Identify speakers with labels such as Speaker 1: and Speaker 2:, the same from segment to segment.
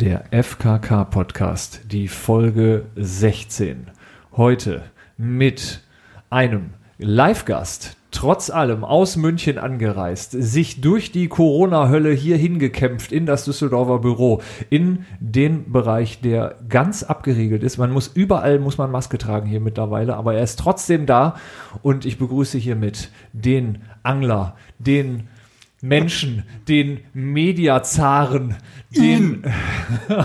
Speaker 1: Der FKK Podcast, die Folge 16. Heute mit einem Live-Gast, trotz allem aus München angereist, sich durch die Corona-Hölle hier hingekämpft in das Düsseldorfer Büro, in den Bereich, der ganz abgeriegelt ist. Man muss überall muss man Maske tragen hier mittlerweile, aber er ist trotzdem da und ich begrüße hiermit den Angler, den Menschen, den Mediazaren, den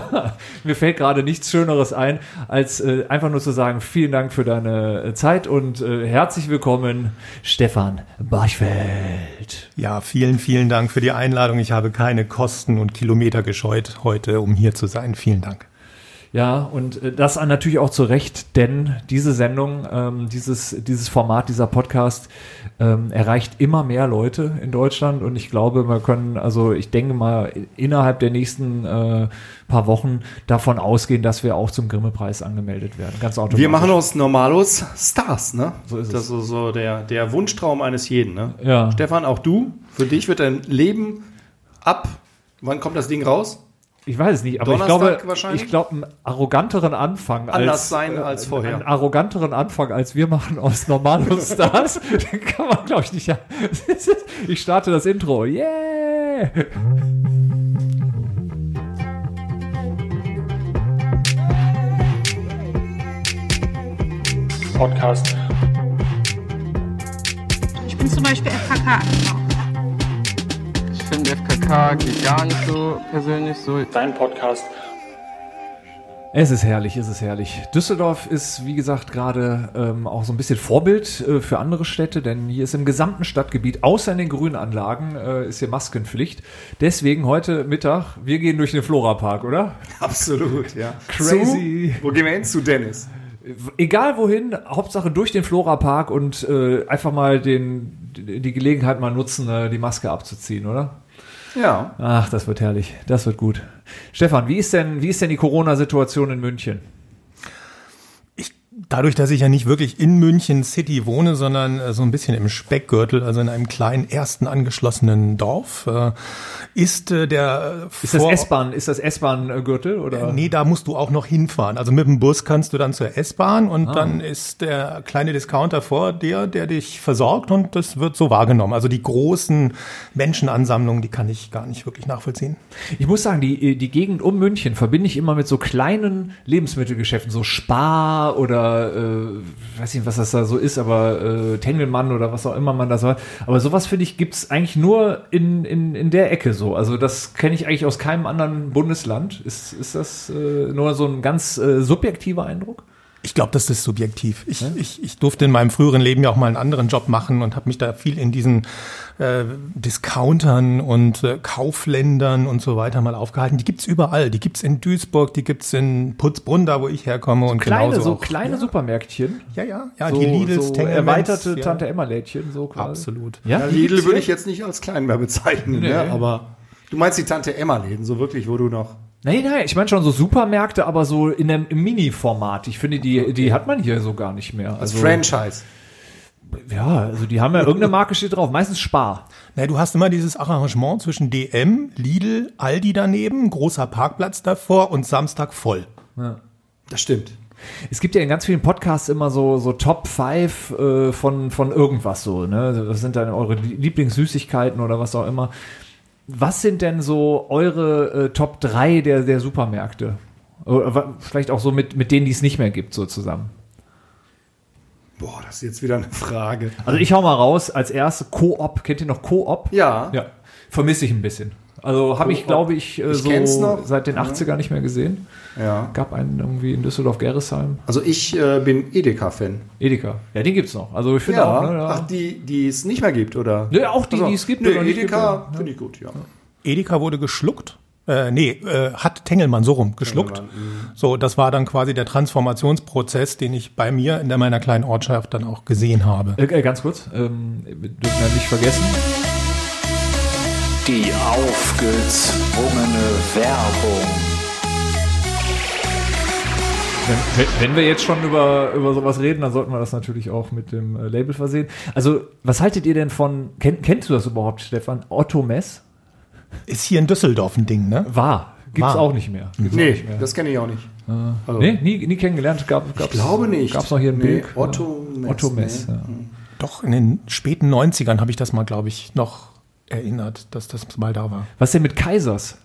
Speaker 1: mir fällt gerade nichts Schöneres ein, als äh, einfach nur zu sagen, vielen Dank für deine äh, Zeit und äh, herzlich willkommen, Stefan Barchfeld.
Speaker 2: Ja, vielen, vielen Dank für die Einladung. Ich habe keine Kosten und Kilometer gescheut heute, um hier zu sein. Vielen Dank.
Speaker 1: Ja, und äh, das natürlich auch zu Recht, denn diese Sendung, ähm, dieses, dieses Format, dieser Podcast ähm, erreicht immer mehr Leute in Deutschland und ich glaube, wir können, also ich denke mal, innerhalb der nächsten äh, paar Wochen davon ausgehen, dass wir auch zum Grimme-Preis angemeldet werden.
Speaker 3: Ganz automatisch. Wir machen aus Normalos Stars, ne?
Speaker 1: So ist
Speaker 3: das
Speaker 1: es.
Speaker 3: ist so der, der Wunschtraum eines jeden, ne?
Speaker 1: Ja.
Speaker 3: Stefan, auch du, für dich wird dein Leben ab, wann kommt das Ding raus?
Speaker 1: Ich weiß es nicht, aber ich
Speaker 3: Donnerstag
Speaker 1: glaube,
Speaker 3: wahrscheinlich?
Speaker 1: ich glaube, einen arroganteren Anfang
Speaker 3: Anders
Speaker 1: als,
Speaker 3: sein als vorher.
Speaker 1: Einen arroganteren Anfang als wir machen aus normalen Stars, den kann man, glaube ich, nicht. Ja. Ich starte das Intro. Yeah!
Speaker 2: Podcast.
Speaker 4: Ich bin zum Beispiel FKK
Speaker 5: Ich finde FKK geht gar nicht so persönlich so.
Speaker 2: Dein Podcast.
Speaker 1: Es ist herrlich, es ist herrlich. Düsseldorf ist, wie gesagt, gerade ähm, auch so ein bisschen Vorbild äh, für andere Städte, denn hier ist im gesamten Stadtgebiet, außer in den Grünanlagen, äh, ist hier Maskenpflicht. Deswegen heute Mittag, wir gehen durch den Florapark, oder?
Speaker 3: Absolut, ja.
Speaker 1: Crazy.
Speaker 3: Zu, wo gehen wir hin? Zu Dennis.
Speaker 1: Egal wohin, Hauptsache durch den Florapark und äh, einfach mal den, die Gelegenheit mal nutzen, äh, die Maske abzuziehen, oder?
Speaker 3: Ja.
Speaker 1: Ach, das wird herrlich. Das wird gut. Stefan, wie ist denn, wie ist denn die Corona-Situation in München?
Speaker 2: Dadurch, dass ich ja nicht wirklich in München City wohne, sondern äh, so ein bisschen im Speckgürtel, also in einem kleinen ersten angeschlossenen Dorf, äh, ist äh, der
Speaker 1: Ist das S-Bahn, ist das S-Bahn-Gürtel oder?
Speaker 2: Nee, da musst du auch noch hinfahren. Also mit dem Bus kannst du dann zur S-Bahn und dann ist der kleine Discounter vor dir, der dich versorgt und das wird so wahrgenommen. Also die großen Menschenansammlungen, die kann ich gar nicht wirklich nachvollziehen.
Speaker 1: Ich muss sagen, die, die Gegend um München verbinde ich immer mit so kleinen Lebensmittelgeschäften, so Spar oder äh, weiß nicht, was das da so ist, aber äh, Tengelmann oder was auch immer man das war. Aber sowas finde ich gibt's eigentlich nur in, in, in der Ecke so. Also das kenne ich eigentlich aus keinem anderen Bundesland. Ist, ist das äh, nur so ein ganz äh, subjektiver Eindruck?
Speaker 2: Ich glaube, das ist subjektiv. Ich, ich, ich durfte in meinem früheren Leben ja auch mal einen anderen Job machen und habe mich da viel in diesen äh, Discountern und äh, Kaufländern und so weiter mal aufgehalten. Die gibt's überall. Die gibt's in Duisburg, die gibt's in Putzbrunn, da wo ich herkomme. und
Speaker 1: Kleine,
Speaker 2: genauso
Speaker 1: so
Speaker 2: auch,
Speaker 1: kleine
Speaker 2: ja.
Speaker 1: Supermärktchen.
Speaker 2: Ja, ja, ja,
Speaker 1: so,
Speaker 2: die Lidls,
Speaker 1: so erweiterte
Speaker 2: ja.
Speaker 1: Tante Emma Lädchen so quasi.
Speaker 2: Absolut.
Speaker 1: Ja,
Speaker 3: Ja,
Speaker 1: die
Speaker 3: Lidl würde ich jetzt nicht als klein mehr bezeichnen,
Speaker 1: Nee.
Speaker 3: ne? aber du meinst die Tante Emma-Läden, so wirklich, wo du noch.
Speaker 1: Nein, nein, ich meine schon so Supermärkte, aber so in einem Mini-Format. Ich finde, die, die hat man hier so gar nicht mehr.
Speaker 3: Als
Speaker 1: Also,
Speaker 3: Franchise.
Speaker 1: ja, also die haben ja irgendeine Marke steht drauf, meistens Spar.
Speaker 2: Na, du hast immer dieses Arrangement zwischen DM, Lidl, Aldi daneben, großer Parkplatz davor und Samstag voll.
Speaker 3: Das stimmt.
Speaker 1: Es gibt ja in ganz vielen Podcasts immer so, so Top 5 äh, von, von irgendwas so, ne? Das sind dann eure Lieblingssüßigkeiten oder was auch immer. Was sind denn so eure äh, Top 3 der, der Supermärkte? Oder vielleicht auch so mit, mit denen, die es nicht mehr gibt, so zusammen.
Speaker 3: Boah, das ist jetzt wieder eine Frage.
Speaker 1: Also ich hau mal raus, als erste Coop. Kennt ihr noch Coop?
Speaker 3: Ja.
Speaker 1: Ja. Vermisse ich ein bisschen. Also habe ich,
Speaker 3: Coop.
Speaker 1: glaube ich, äh,
Speaker 3: Ich
Speaker 1: so
Speaker 3: noch.
Speaker 1: seit den 80er nicht mehr gesehen.
Speaker 3: ja.
Speaker 1: Gab einen irgendwie in Düsseldorf-Gerresheim.
Speaker 3: Also ich äh, bin Edeka-Fan.
Speaker 1: Edeka. Ja, den gibt's noch. Also ich finde
Speaker 3: Ja.
Speaker 1: auch, ne, ja.
Speaker 3: Ach, die, die es nicht mehr gibt, oder?
Speaker 1: Ja, auch die,
Speaker 3: Also,
Speaker 1: die es gibt
Speaker 3: Nee,
Speaker 1: oder nicht
Speaker 3: Edeka finde ich gut, ja.
Speaker 2: Edeka wurde geschluckt. Äh, nee, äh, hat Tengelmann so rum geschluckt. So, das war dann quasi der Transformationsprozess, den ich bei mir in der, meiner kleinen Ortschaft dann auch gesehen habe.
Speaker 1: Äh, äh, ganz kurz, ähm, wir dürfen ja nicht vergessen.
Speaker 6: Die aufgezwungene Werbung.
Speaker 1: Wenn, wenn- wir jetzt schon über, über sowas reden, dann sollten wir das natürlich auch mit dem äh, Label versehen. Also, was haltet ihr denn von, kenn, kennst du das überhaupt, Stefan? Otto Mess?
Speaker 2: Ist hier in Düsseldorf ein Ding, ne?
Speaker 1: War. Gibt's
Speaker 2: War.
Speaker 1: auch nicht mehr. Gibt's
Speaker 3: Nee,
Speaker 1: nicht mehr.
Speaker 3: das kenne ich auch nicht. Also,
Speaker 1: nee, nie, nie kennengelernt. Gab, gab's,
Speaker 3: Ich glaube nicht.
Speaker 1: Gab's noch hier in
Speaker 3: Nee,
Speaker 1: Bilk?
Speaker 3: Otto. Mess,
Speaker 1: Otto Mess.
Speaker 3: nee.
Speaker 1: Ja.
Speaker 2: Doch, in den späten 90ern habe ich das mal, glaube ich, noch erinnert, dass das mal da war.
Speaker 1: Was denn mit Kaisers?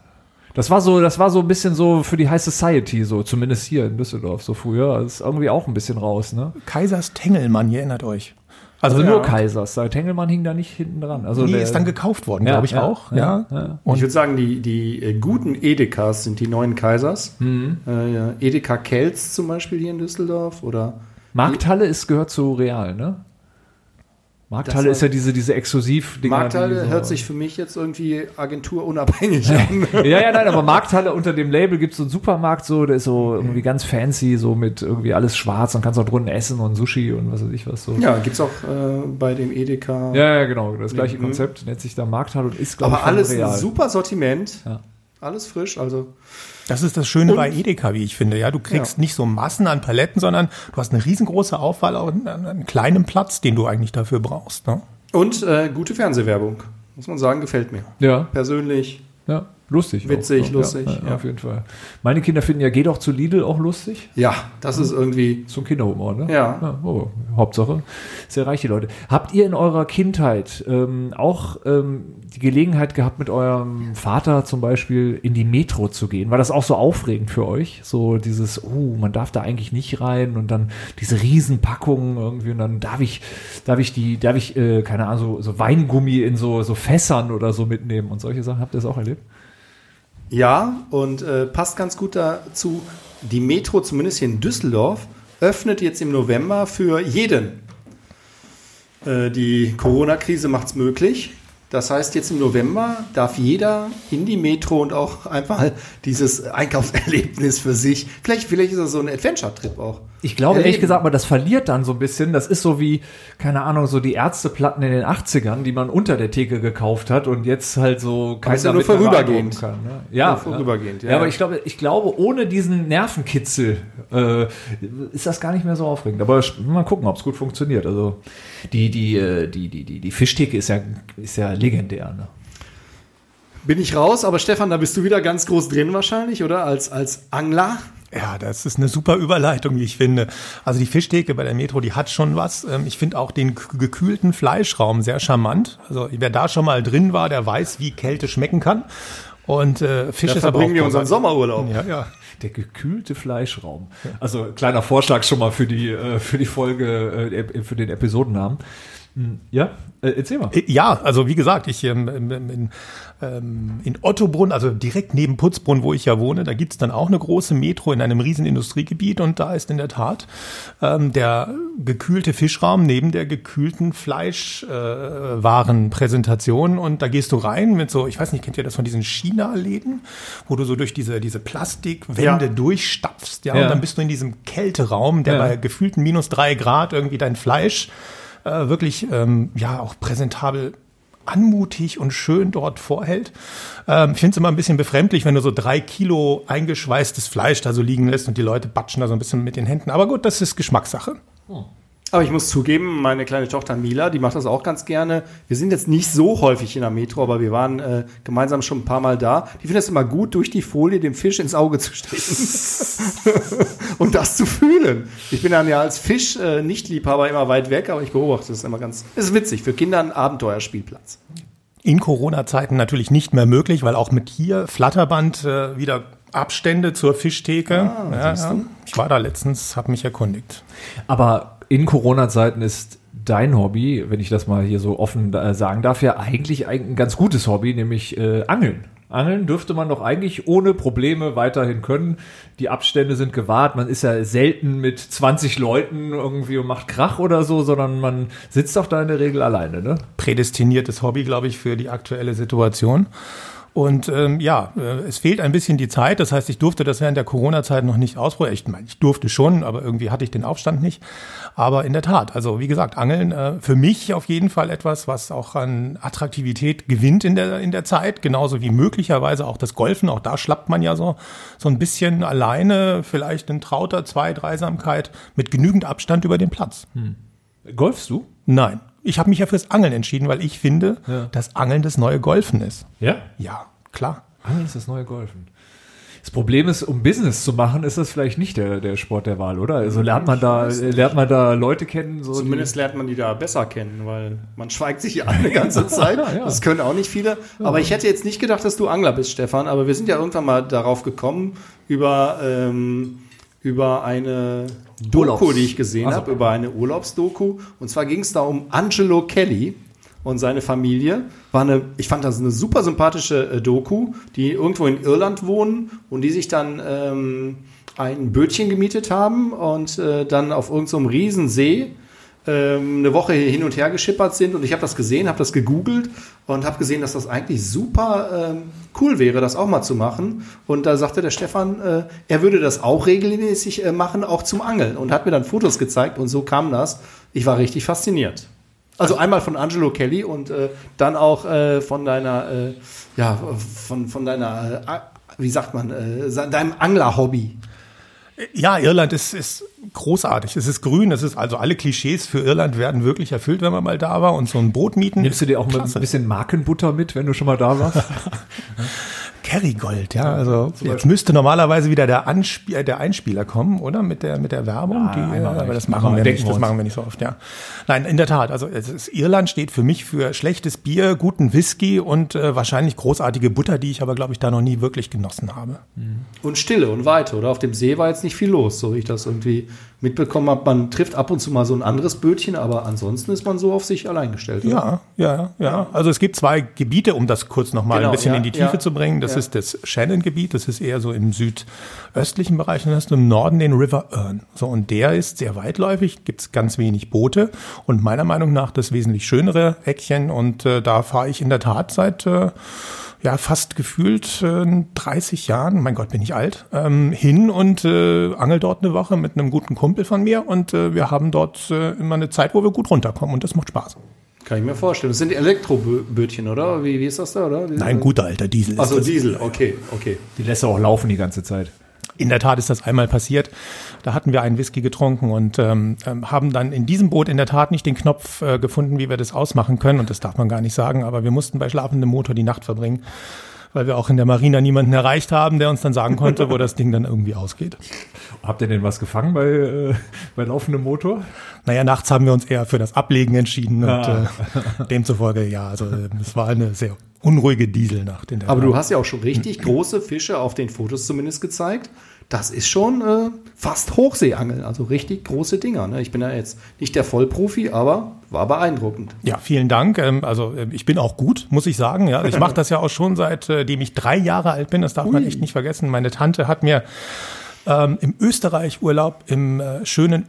Speaker 1: Das war so, das war so ein bisschen so für die High Society, so zumindest hier in Düsseldorf so früher. Das ist irgendwie auch ein bisschen raus, ne?
Speaker 2: Kaisers Tengelmann, ihr erinnert euch.
Speaker 1: Also
Speaker 3: Ja.
Speaker 1: nur Kaisers. Der Tengelmann hing da nicht hinten dran. Also
Speaker 2: Die
Speaker 1: der,
Speaker 2: ist dann gekauft worden,
Speaker 1: Ja,
Speaker 2: glaube ich
Speaker 1: ja,
Speaker 2: auch.
Speaker 1: ja,
Speaker 2: Ja,
Speaker 1: ja.
Speaker 3: ich würde sagen, die, die äh, guten Edekas sind die neuen Kaisers. Äh, ja. Edeka Kelz zum Beispiel hier in Düsseldorf oder
Speaker 1: Markthalle ist gehört zu Real, ne? Markthalle ist ja diese diese exklusiv
Speaker 3: Markthalle
Speaker 1: so
Speaker 3: hört sich für mich jetzt irgendwie agenturunabhängig an.
Speaker 1: ja, ja, nein, aber Markthalle unter dem Label gibt es so einen Supermarkt, so, der ist so irgendwie ganz fancy, so mit irgendwie alles schwarz und kannst auch drinnen essen und Sushi und was weiß ich was so.
Speaker 3: Ja, gibt's auch äh, bei dem Edeka.
Speaker 1: ja, ja, genau. Das gleiche
Speaker 3: Mhm.
Speaker 1: Konzept nennt sich da Markthalle und ist, glaube ich,
Speaker 3: Aber alles ein super Sortiment.
Speaker 1: Ja.
Speaker 3: Alles frisch, also
Speaker 2: Das ist das Schöne
Speaker 3: Und-
Speaker 2: bei Edeka, wie ich finde. Ja, du kriegst
Speaker 3: Ja.
Speaker 2: nicht so Massen an Paletten, sondern du hast eine riesengroße Auswahl an, an einem kleinen Platz, den du eigentlich dafür brauchst. Ne?
Speaker 3: und äh, gute Fernsehwerbung. Muss man sagen, gefällt mir.
Speaker 1: Ja,
Speaker 3: Persönlich.
Speaker 1: ja, lustig.
Speaker 3: Witzig,
Speaker 1: auch.
Speaker 3: lustig,
Speaker 1: Ja, ja,
Speaker 3: ja.
Speaker 1: auf jeden Fall. Meine Kinder finden ja, geh doch zu Lidl auch lustig.
Speaker 3: Ja, das ist irgendwie.
Speaker 1: Ein Kinderhumor, ne?
Speaker 3: Ja.
Speaker 1: oh, Hauptsache, sehr reich die Leute. Habt ihr in eurer Kindheit ähm, auch ähm, die Gelegenheit gehabt, mit eurem Vater zum Beispiel in die Metro zu gehen? War das auch so aufregend für euch? So dieses, oh, man darf da eigentlich nicht rein und dann diese Riesenpackungen irgendwie und dann darf ich, darf ich die, darf ich, äh, keine Ahnung, so, so Weingummi in so, so Fässern oder so mitnehmen und solche Sachen. Habt ihr das auch erlebt?
Speaker 3: Ja, und äh, passt ganz gut dazu. Die Metro, zumindest hier in Düsseldorf, öffnet jetzt im November für jeden. Äh, die Corona-Krise macht es möglich. Das heißt, jetzt im November darf jeder in die Metro und auch einfach dieses Einkaufserlebnis für sich. Vielleicht, vielleicht ist das so ein Adventure-Trip auch.
Speaker 1: Ich glaube ehrlich
Speaker 3: Erleben.
Speaker 1: gesagt mal, das verliert dann so ein bisschen. Das ist so wie, keine Ahnung, so die Ärzteplatten in den 80ern, die man unter der Theke gekauft hat und jetzt halt so
Speaker 3: ist ja nur vorübergehend.
Speaker 1: Kann, ne? Ja,
Speaker 3: Nur vorübergehend,
Speaker 1: ja.
Speaker 3: ja,
Speaker 1: aber
Speaker 3: ja.
Speaker 1: ich glaube, ich glaube, ohne diesen Nervenkitzel äh, ist das gar nicht mehr so aufregend. Aber mal gucken, ob es gut funktioniert. Also die, die, äh, die, die, die, die Fischtheke ist ja, ist ja legendär. Ne?
Speaker 3: Bin ich raus, aber Stefan, da bist du wieder ganz groß drin wahrscheinlich, oder? Als, als Angler.
Speaker 2: Ja, das ist eine super Überleitung, wie ich finde. Also die Fischtheke bei der Metro, die hat schon was. Ähm, Ich finde auch den gekühlten Fleischraum sehr charmant. Also wer da schon mal drin war, der weiß, wie Kälte schmecken kann. Und äh, Fisch
Speaker 3: Da
Speaker 2: ist aber auch
Speaker 3: verbringen wir unseren. Sommerurlaub.
Speaker 2: Ja, ja.
Speaker 1: Der gekühlte Fleischraum. Also kleiner Vorschlag schon mal für die, äh, für die Folge, äh, für den Episodennamen. Hm, Ja, äh, erzähl mal.
Speaker 2: Ja, also wie gesagt, ich ähm, in, in, ähm, in Ottobrunn, also direkt neben Putzbrunn, wo ich ja wohne, da gibt's dann auch eine große Metro in einem riesen Industriegebiet und da ist in der Tat ähm, der gekühlte Fischraum neben der gekühlten Fleischwarenpräsentation äh, und da gehst du rein mit so, ich weiß nicht, kennt ihr das von diesen China-Läden, wo du so durch diese, diese Plastikwände
Speaker 3: Ja.
Speaker 2: durchstapfst, ja,
Speaker 1: Ja.
Speaker 2: und dann bist du in diesem Kälteraum, der
Speaker 1: Ja.
Speaker 2: bei gefühlten minus drei Grad irgendwie dein Fleisch äh, wirklich ähm, ja auch präsentabel anmutig und schön dort vorhält. Ähm, ich finde es immer ein bisschen befremdlich, wenn du so drei Kilo eingeschweißtes Fleisch da so liegen lässt und die Leute batschen da so ein bisschen mit den Händen. Aber gut, das ist Geschmackssache.
Speaker 3: Aber ich muss zugeben, meine kleine Tochter Mila, die macht das auch ganz gerne. Wir sind jetzt nicht so häufig in der Metro, aber wir waren äh, gemeinsam schon ein paar Mal da. Die findet es immer gut, durch die Folie dem Fisch ins Auge zu stechen und das zu fühlen. Ich bin dann ja als Fisch äh, Nicht-Liebhaber immer weit weg, aber ich beobachte es immer ganz. Es ist witzig, für Kinder ein Abenteuerspielplatz.
Speaker 2: In Corona-Zeiten natürlich nicht mehr möglich, weil auch mit hier Flatterband äh, wieder Abstände zur Fischtheke. ja, ja. Ich war da letztens, habe mich erkundigt.
Speaker 1: Aber in Corona-Zeiten ist dein Hobby, wenn ich das mal hier so offen äh, sagen darf, ja eigentlich ein ganz gutes Hobby, nämlich äh, Angeln. Angeln dürfte man doch eigentlich ohne Probleme weiterhin können. Die Abstände sind gewahrt. Man ist ja selten mit 20 Leuten irgendwie und macht Krach oder so, sondern man sitzt doch da in der Regel alleine, ne?
Speaker 2: prädestiniertes Hobby, glaube ich, für die aktuelle Situation. Und ähm, ja, äh, es fehlt ein bisschen die Zeit. Das heißt, ich durfte das während der Corona-Zeit noch nicht ausprobieren. Ich meine, ich durfte schon, aber irgendwie hatte ich den Aufstand nicht. Aber in der Tat, also wie gesagt, Angeln äh, für mich auf jeden Fall etwas, was auch an Attraktivität gewinnt in der in der Zeit, genauso wie möglicherweise auch das Golfen. Auch da schlappt man ja so so ein bisschen alleine, vielleicht in trauter Zwei-, Dreisamkeit mit genügend Abstand über den Platz.
Speaker 1: Golfst du?
Speaker 2: Nein. Ich habe mich ja fürs Angeln entschieden, weil ich finde,
Speaker 1: Ja.
Speaker 2: dass Angeln das neue Golfen ist.
Speaker 1: Ja.
Speaker 2: Ja, klar.
Speaker 1: Angeln ist das neue Golfen. Das Problem ist, um Business zu machen, ist das vielleicht nicht der, der Sport der Wahl, oder? Also lernt man da, lernt man da Leute kennen, so
Speaker 3: Zumindest lernt man die da besser kennen, weil man schweigt sich ja eine ganze Zeit. Das können auch nicht viele. Aber ich hätte jetzt nicht gedacht, dass du Angler bist, Stefan. Aber wir sind ja irgendwann mal darauf gekommen, über, ähm, über eine Doku,
Speaker 1: Urlaubs-
Speaker 3: die ich gesehen
Speaker 1: Also-
Speaker 3: habe, über eine Urlaubsdoku. Und zwar ging es da um Angelo Kelly und seine Familie. War eine, ich fand das eine super sympathische äh, Doku, die irgendwo in Irland wohnen und die sich dann ähm, ein Bötchen gemietet haben und äh, dann auf irgendeinem so Riesensee ähm, eine Woche hin und her geschippert sind und ich habe das gesehen, habe das gegoogelt und habe gesehen, dass das eigentlich super ähm, cool wäre, das auch mal zu machen. Und da sagte der Stefan, äh, er würde das auch regelmäßig äh, machen, auch zum Angeln und hat mir dann Fotos gezeigt und so kam das. Ich war richtig fasziniert. Also einmal von Angelo Kelly und äh, dann auch äh, von deiner, äh, ja, von, von deiner, äh, wie sagt man, deinem Angler-Hobby.
Speaker 2: Ja, Irland ist, ist großartig. Es ist grün, es ist also alle Klischees für Irland werden wirklich erfüllt, wenn man mal da war und so ein Boot mieten.
Speaker 1: Nimmst du dir auch mal ein bisschen Markenbutter mit, wenn du schon mal da warst?
Speaker 2: Kerrygold, ja. Also jetzt müsste normalerweise wieder der, Anspie äh, der Einspieler kommen, oder? Mit der, mit der Werbung. die,
Speaker 1: einmal
Speaker 2: aber
Speaker 1: reicht.
Speaker 2: das machen wir nicht. Das machen wir nicht so oft, ja. Nein, in der Tat. Also es ist, Irland steht für mich für schlechtes Bier, guten Whisky und äh, wahrscheinlich großartige Butter, die ich aber, glaube ich, da noch nie wirklich genossen habe.
Speaker 3: Und Stille und Weite, oder? Auf dem See war jetzt nicht viel los, so wie ich das irgendwie mitbekommen habe. Man trifft ab und zu mal so ein anderes Bötchen, aber ansonsten ist man so auf sich allein gestellt. oder?
Speaker 2: Ja, ja, ja. Also es gibt zwei Gebiete, um das kurz nochmal
Speaker 3: Genau,
Speaker 2: ein bisschen
Speaker 3: ja,
Speaker 2: in die Tiefe
Speaker 3: ja,
Speaker 2: zu bringen. Das
Speaker 3: ja.
Speaker 2: ist das Shannon-Gebiet, das ist eher so im südöstlichen Bereich. Und dann hast du im Norden den River Erne. So, und der ist sehr weitläufig, gibt's ganz wenig Boote und meiner Meinung nach das wesentlich schönere Eckchen. Und äh, da fahre ich in der Tat seit äh, ja fast gefühlt äh, 30 Jahren, mein Gott, bin ich alt, ähm, hin und äh, angel dort eine Woche mit einem guten Kumpel von mir und äh, wir haben dort äh, immer eine Zeit, wo wir gut runterkommen und das macht Spaß.
Speaker 3: Kann ich mir vorstellen. Das sind Elektrobötchen, oder? Wie, wie ist das da, oder? Wie-
Speaker 2: Nein, guter alter Diesel ist
Speaker 3: Also
Speaker 2: das.
Speaker 3: Diesel, okay, okay.
Speaker 1: Die lässt er auch laufen die ganze Zeit.
Speaker 2: In der Tat ist das einmal passiert. Da hatten wir einen Whisky getrunken und ähm, ähm, haben dann in diesem Boot in der Tat nicht den Knopf äh, gefunden, wie wir das ausmachen können. Und das darf man gar nicht sagen, aber wir mussten bei schlafendem Motor die Nacht verbringen, weil wir auch in der Marina niemanden erreicht haben, der uns dann sagen konnte, wo das Ding dann irgendwie ausgeht.
Speaker 1: Habt ihr denn was gefangen bei, äh, bei laufendem Motor?
Speaker 2: Naja, nachts haben wir uns eher für das Ablegen entschieden und
Speaker 1: Ah.
Speaker 2: äh, demzufolge, ja, also äh, es war eine sehr unruhige Dieselnacht in der
Speaker 3: Aber
Speaker 2: Tat.
Speaker 3: du hast ja auch schon richtig große Fische auf den Fotos zumindest gezeigt. Das ist schon äh, fast Hochseeangeln, also richtig große Dinger. Ne? Ich bin ja jetzt nicht der Vollprofi, aber war beeindruckend.
Speaker 2: Ja, vielen Dank. Ähm, Also äh, ich bin auch gut, muss ich sagen. Ja, ich mache das ja auch schon seitdem ich drei Jahre alt bin. Das darf man echt nicht vergessen. Meine Tante hat mir ähm, im Österreich Urlaub im äh, schönen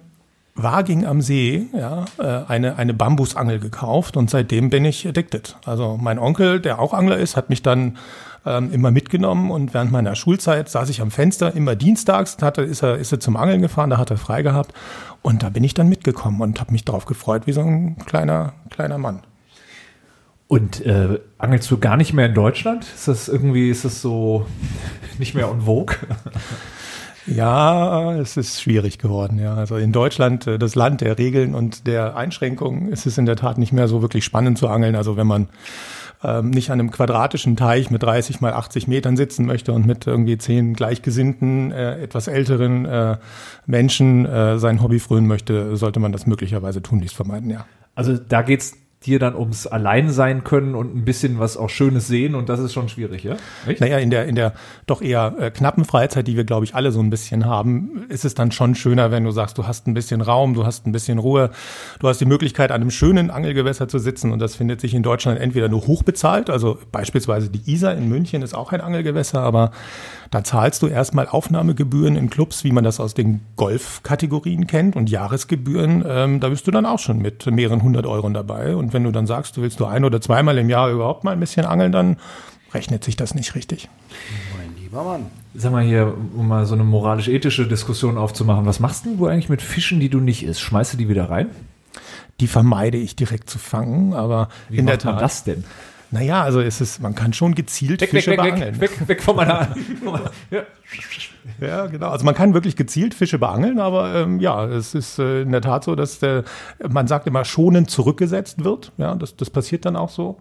Speaker 2: Waging am See ja, äh, eine, eine Bambusangel gekauft und seitdem bin ich addicted. Also mein Onkel, der auch Angler ist, hat mich dann ähm, immer mitgenommen und während meiner Schulzeit saß ich am Fenster immer dienstags, hatte, ist, er, ist er zum Angeln gefahren, da hat er frei gehabt und da bin ich dann mitgekommen und habe mich drauf gefreut wie so ein kleiner, kleiner Mann.
Speaker 1: Und äh, angelst du gar nicht mehr in Deutschland? Ist das irgendwie, ist das so nicht mehr en vogue?
Speaker 2: Ja, es ist schwierig geworden, ja. Also in Deutschland, äh, das Land der Regeln und der Einschränkungen, ist es in der Tat nicht mehr so wirklich spannend zu angeln. Also wenn man ähm, nicht an einem quadratischen Teich mit 30 mal 80 Metern sitzen möchte und mit irgendwie zehn gleichgesinnten, äh, etwas älteren äh, Menschen äh, sein Hobby frönen möchte, sollte man das möglicherweise tunlichst vermeiden, ja.
Speaker 1: Also da geht's dir dann ums Allein sein können und ein bisschen was auch Schönes sehen und das ist schon schwierig, ja? Echt?
Speaker 2: Naja, in der, in der doch eher äh, knappen Freizeit, die wir, glaube ich, alle so ein bisschen haben, ist es dann schon schöner, wenn du sagst, du hast ein bisschen Raum, du hast ein bisschen Ruhe, du hast die Möglichkeit, an einem schönen Angelgewässer zu sitzen und das findet sich in Deutschland entweder nur hochbezahlt, also beispielsweise die Isar in München ist auch ein Angelgewässer, aber da zahlst du erstmal Aufnahmegebühren in Clubs, wie man das aus den Golfkategorien kennt und Jahresgebühren, ähm, da bist du dann auch schon mit mehreren hundert Euro dabei und wenn du dann sagst, du willst nur ein oder zweimal im Jahr überhaupt mal ein bisschen angeln, dann rechnet sich das nicht richtig.
Speaker 3: Mein lieber Mann.
Speaker 1: Sag mal hier, um mal so eine moralisch-ethische Diskussion aufzumachen, was machst denn du eigentlich mit Fischen, die du nicht isst? Schmeißt du die wieder rein?
Speaker 2: Die vermeide ich direkt zu fangen, aber
Speaker 1: Wie
Speaker 2: in der
Speaker 1: macht man
Speaker 2: Tat.
Speaker 1: das denn?
Speaker 2: Naja, also ist es, man kann schon gezielt
Speaker 1: Weg, weg,
Speaker 2: Fische
Speaker 1: weg,
Speaker 2: beangeln.
Speaker 1: weg, weg, weg von meiner. ja.
Speaker 2: Ja, genau. Also man kann wirklich gezielt Fische beangeln, aber ähm, ja, es ist äh, in der Tat so, dass der, man sagt immer schonend zurückgesetzt wird. Ja, das, das passiert dann auch so.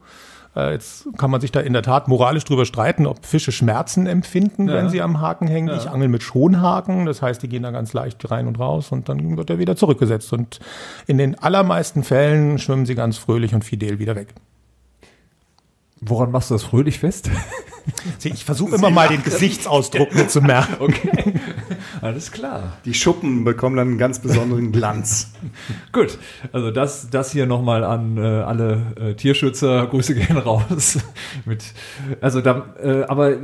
Speaker 2: Äh, jetzt kann man sich da in der Tat moralisch drüber streiten, ob Fische Schmerzen empfinden,
Speaker 1: Ja.
Speaker 2: wenn sie am Haken hängen. Ich angel mit Schonhaken, das heißt, die gehen da ganz leicht rein und raus und dann wird er wieder zurückgesetzt. Und in den allermeisten Fällen schwimmen sie ganz fröhlich und fidel wieder weg.
Speaker 1: Woran machst du das fröhlich fest?
Speaker 2: Ich versuche immer mal den Gesichtsausdruck mir zu merken.
Speaker 1: Okay, alles klar.
Speaker 3: Die Schuppen bekommen dann einen ganz besonderen Glanz.
Speaker 1: Gut, also das, das hier nochmal an äh, alle äh, Tierschützer, Grüße gehen raus. Mit, also da, äh, aber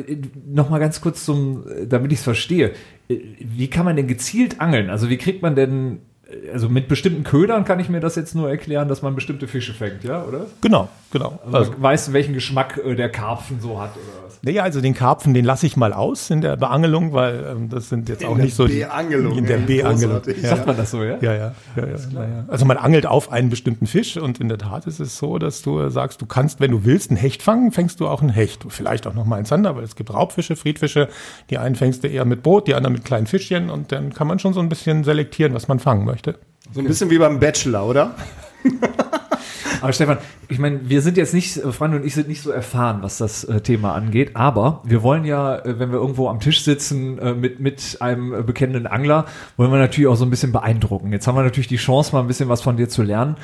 Speaker 1: nochmal ganz kurz zum, äh, damit ich es verstehe. Äh, Wie kann man denn gezielt angeln? Also wie kriegt man denn, äh, also mit bestimmten Ködern kann ich mir das jetzt nur erklären, dass man bestimmte Fische fängt, ja, oder?
Speaker 2: Genau, genau.
Speaker 1: Also, man weiß, welchen Geschmack äh, der Karpfen so hat oder was?
Speaker 2: Naja, also den Karpfen, den lasse ich mal aus in der Beangelung, weil ähm, das sind jetzt auch
Speaker 3: der
Speaker 2: nicht so die-
Speaker 3: Beangelung,
Speaker 2: In der Beangelung. Ja.
Speaker 1: Sagt man das so, ja?
Speaker 2: Ja, ja, ja, ja, ja. Also man angelt auf einen bestimmten Fisch und in der Tat ist es so, dass du sagst, du kannst, wenn du willst, einen Hecht fangen, fängst du auch einen Hecht. Vielleicht auch noch mal einen Zander, weil es gibt Raubfische, Friedfische. Die einen fängst du eher mit Boot, die anderen mit kleinen Fischchen und dann kann man schon so ein bisschen selektieren, was man fangen möchte.
Speaker 3: So ein bisschen wie beim Bachelor, oder?
Speaker 1: Aber Stefan, ich meine, wir sind jetzt nicht, äh, Freunde und ich sind nicht so erfahren, was das äh, Thema angeht, aber wir wollen ja, äh, wenn wir irgendwo am Tisch sitzen mit, mit einem bekennenden Angler, wollen wir natürlich auch so ein bisschen beeindrucken. Jetzt haben wir natürlich die Chance, mal ein bisschen was von dir zu lernen.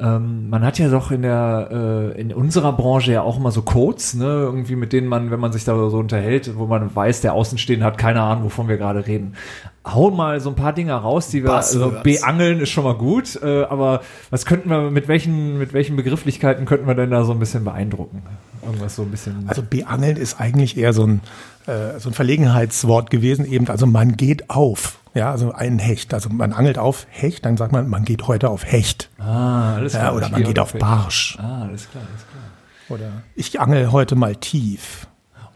Speaker 1: Ähm, man hat ja doch in der, äh, in unserer Branche ja auch immer so Codes, ne, irgendwie mit denen man, wenn man sich da so unterhält, wo man weiß, der Außenstehende hat keine Ahnung, wovon wir gerade reden. Hau mal so ein paar Dinge raus, die wir, also beangeln ist schon mal gut, äh, aber was könnten wir, mit welchen, mit welchen Begrifflichkeiten könnten wir denn da so ein bisschen beeindrucken? Irgendwas so ein bisschen.
Speaker 2: Also beangeln ist eigentlich eher so ein, äh, so ein Verlegenheitswort gewesen, eben, also man geht auf. Ja, also ein Hecht. Also man angelt auf Hecht, dann sagt man, man geht heute auf Hecht.
Speaker 1: ah, alles
Speaker 2: Ja, oder man geht auf
Speaker 1: Feld.
Speaker 2: Barsch.
Speaker 1: Ah, alles klar, alles klar.
Speaker 2: Oder ich angel heute mal tief.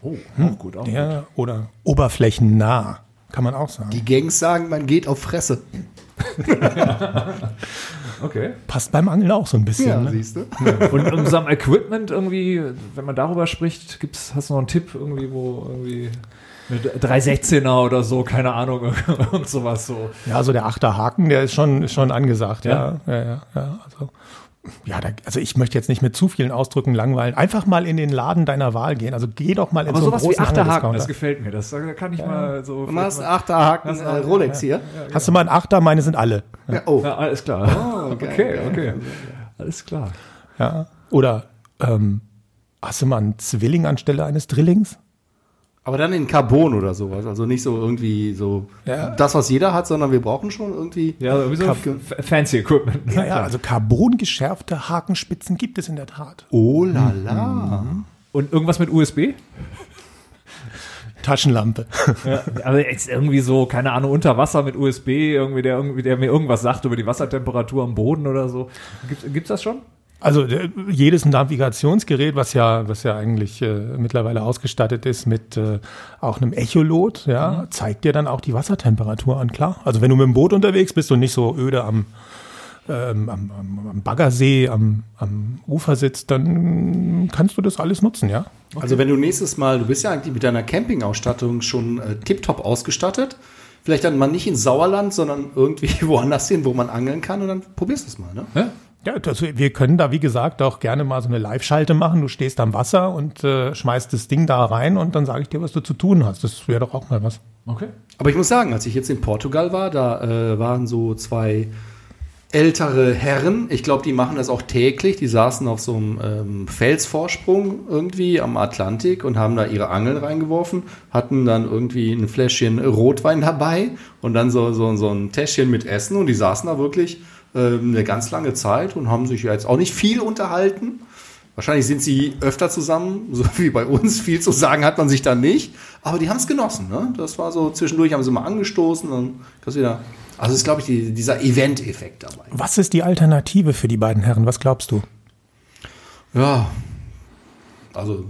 Speaker 1: Oh, auch gut, auch
Speaker 2: Ja, oder oberflächennah. Kann man auch sagen.
Speaker 3: Die Gangs sagen, man geht auf Fresse.
Speaker 1: Okay.
Speaker 2: Passt beim Angeln auch so ein bisschen.
Speaker 3: Ja,
Speaker 2: ne?
Speaker 3: siehst du?
Speaker 1: Und in unserem Equipment irgendwie, wenn man darüber spricht, gibt's, hast du noch einen Tipp irgendwie, wo irgendwie eine 316er oder so, keine Ahnung, und sowas so.
Speaker 2: Ja, so der Achterhaken, der ist schon, ist schon angesagt.
Speaker 1: Ja?
Speaker 2: Ja, ja, ja. ja also, ja, da, also ich möchte jetzt nicht mit zu vielen Ausdrücken langweilen. Einfach mal in den Laden deiner Wahl gehen. Also geh doch mal in
Speaker 1: Aber
Speaker 2: so einen
Speaker 1: sowas wie
Speaker 2: großen
Speaker 1: Achterhaken,
Speaker 2: Angeldiscounter.
Speaker 1: das gefällt mir. Das da kann ich mal so.
Speaker 3: Du machst Achterhaken äh, Rolex hier.
Speaker 2: Hast du mal einen Achter? Meine sind alle.
Speaker 3: Ja, oh.
Speaker 1: Ja, alles klar. okay, okay. Alles klar.
Speaker 2: Ja. Oder ähm, hast du mal einen Zwilling anstelle eines Drillings?
Speaker 3: Aber dann in Carbon oder sowas. Also nicht so irgendwie so
Speaker 2: Ja.
Speaker 3: das, was jeder hat, sondern wir brauchen schon irgendwie.
Speaker 1: Ja, sowieso f- fancy Equipment.
Speaker 2: Ja, ja, also carbongeschärfte Hakenspitzen gibt es in der Tat.
Speaker 3: Oh la la.
Speaker 1: Und irgendwas mit USB?
Speaker 2: Taschenlampe.
Speaker 1: Ja, aber jetzt irgendwie so, keine Ahnung, unter Wasser mit USB, irgendwie der, irgendwie, der mir irgendwas sagt über die Wassertemperatur am Boden oder so. Gibt, gibt's das schon?
Speaker 2: Also äh, jedes Navigationsgerät, was ja, was ja eigentlich äh, mittlerweile ausgestattet ist mit äh, auch einem Echolot, ja, zeigt dir dann auch die Wassertemperatur an, klar. Also wenn du mit dem Boot unterwegs bist und nicht so öde am, ähm, am, am, Baggersee, am, am Ufer sitzt, dann kannst du das alles nutzen, ja.
Speaker 3: Also wenn du nächstes Mal, du bist ja eigentlich mit deiner Campingausstattung schon äh, tiptop ausgestattet. Vielleicht dann mal nicht ins Sauerland, sondern irgendwie woanders hin, wo man angeln kann und dann probierst du es mal, ne?
Speaker 1: Ja?
Speaker 2: Ja, das, wir können da, wie gesagt, auch gerne mal so eine Live-Schalte machen. Du stehst am Wasser und äh, schmeißt das Ding da rein und dann sage ich dir, was du zu tun hast. Das wäre doch auch mal was.
Speaker 1: Okay.
Speaker 3: Aber ich muss sagen, als ich jetzt in Portugal war, da äh, waren so zwei ältere Herren. Ich glaube, die machen das auch täglich. Die saßen auf so einem ähm, Felsvorsprung irgendwie am Atlantik und haben da ihre Angeln reingeworfen, hatten dann irgendwie ein Fläschchen Rotwein dabei und dann so, so, so ein Täschchen mit Essen und die saßen da wirklich eine ganz lange Zeit und haben sich ja jetzt auch nicht viel unterhalten. Wahrscheinlich sind sie öfter zusammen, so wie bei uns. Viel zu sagen hat man sich da nicht. Aber die haben es genossen. Ne? Das war so, zwischendurch haben sie mal angestoßen und das wieder. Also ist, glaube ich, die, dieser Event-Effekt dabei.
Speaker 2: Was ist die Alternative für die beiden Herren? Was glaubst du?
Speaker 3: Ja. Also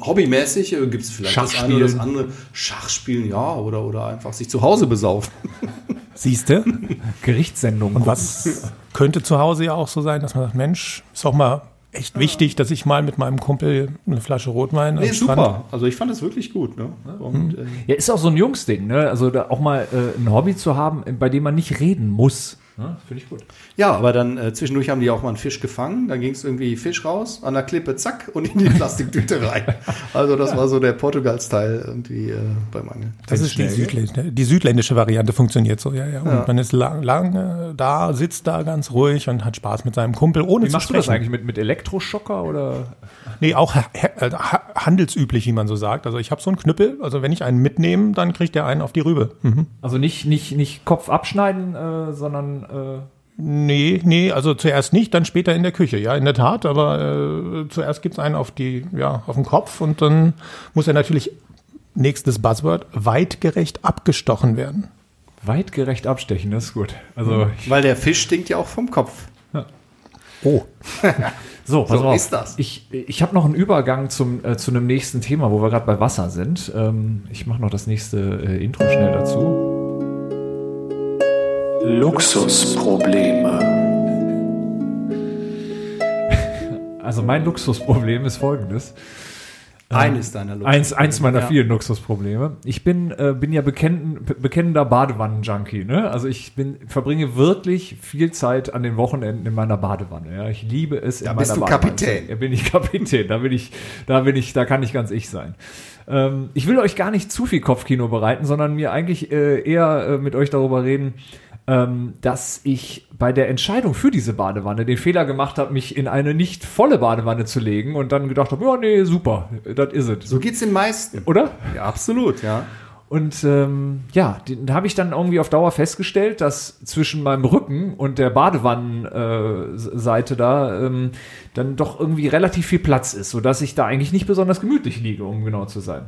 Speaker 3: hobbymäßig äh, gibt es vielleicht das eine oder das andere. Schachspielen, ja, oder, oder einfach sich zu Hause besaufen.
Speaker 2: Siehst du?
Speaker 1: Gerichtssendung.
Speaker 2: Und was könnte zu Hause ja auch so sein, dass man sagt, Mensch, ist doch mal echt wichtig, dass ich mal mit meinem Kumpel eine Flasche Rotwein
Speaker 3: Nee, super. Also ich fand es wirklich gut. Ne? Und, äh,
Speaker 1: Ja, ist auch so ein Jungsding, ne? Also da auch mal äh, ein Hobby zu haben, bei dem man nicht reden muss. Ja, Finde ich gut.
Speaker 3: Ja, aber dann äh, zwischendurch haben die auch mal einen Fisch gefangen. Dann ging es irgendwie Fisch raus, an der Klippe, zack, und in die Plastiktüte rein. Also das war so der Portugal-Style irgendwie äh, beim Angeln.
Speaker 2: Das ist die, Südlä die südländische Variante funktioniert so, ja, ja. Und man ist lang, lang äh, da, sitzt da ganz ruhig und hat Spaß mit seinem Kumpel, ohne
Speaker 1: Wie
Speaker 2: zu
Speaker 1: machst du das
Speaker 2: sprechen.
Speaker 1: eigentlich mit, mit Elektroschocker oder?
Speaker 2: Nee, auch ha ha handelsüblich, wie man so sagt. Also ich habe so einen Knüppel, also wenn ich einen mitnehme, dann kriegt der einen auf die Rübe. Mhm.
Speaker 1: Also nicht, nicht, nicht Kopf abschneiden, äh, sondern äh,
Speaker 2: Nee, nee, also zuerst nicht, dann später in der Küche, ja, in der Tat, aber äh, zuerst gibt's einen auf die, ja, auf den Kopf und dann muss er natürlich, nächstes Buzzword, weitgerecht abgestochen werden.
Speaker 1: weitgerecht abstechen, das ist gut. Also
Speaker 3: Weil der Fisch stinkt ja auch vom Kopf.
Speaker 2: Oh.
Speaker 1: so, pass
Speaker 3: So
Speaker 1: auf.
Speaker 3: ist das.
Speaker 1: Ich, ich habe noch einen Übergang zum, äh, zu einem nächsten Thema, wo wir gerade bei Wasser sind. Ähm, ich mache noch das nächste äh, Intro schnell dazu.
Speaker 6: Luxusprobleme.
Speaker 1: Also mein Luxusproblem ist folgendes.
Speaker 3: Eines deiner Luxus.
Speaker 1: Eins, eins meiner
Speaker 3: Ja.
Speaker 1: vielen Luxusprobleme. Ich bin, äh, bin ja bekennend, be- bekennender Badewannen-Junkie. Ne? Also ich bin, verbringe wirklich viel Zeit an den Wochenenden in meiner Badewanne. Ja? Ich liebe es in
Speaker 3: Da
Speaker 1: meiner
Speaker 3: bist du
Speaker 1: Badewanne.
Speaker 3: Kapitän.
Speaker 1: Ja, bin ich Kapitän. Da bin ich, da bin ich, da kann ich ganz ich sein. Ähm, ich will euch gar nicht zu viel Kopfkino bereiten, sondern mir eigentlich äh, eher äh, mit euch darüber reden, ähm, dass ich bei der Entscheidung für diese Badewanne den Fehler gemacht habe, mich in eine nicht volle Badewanne zu legen und dann gedacht habe, ja, nee, super, das is it.
Speaker 3: So geht's den meisten.
Speaker 1: Oder?
Speaker 3: Ja, absolut, ja.
Speaker 1: Und ähm, ja, den- da habe ich dann irgendwie auf Dauer festgestellt, dass zwischen meinem Rücken und der Badewannenseite äh, da ähm, dann doch irgendwie relativ viel Platz ist, sodass ich da eigentlich nicht besonders gemütlich liege, um genau zu sein.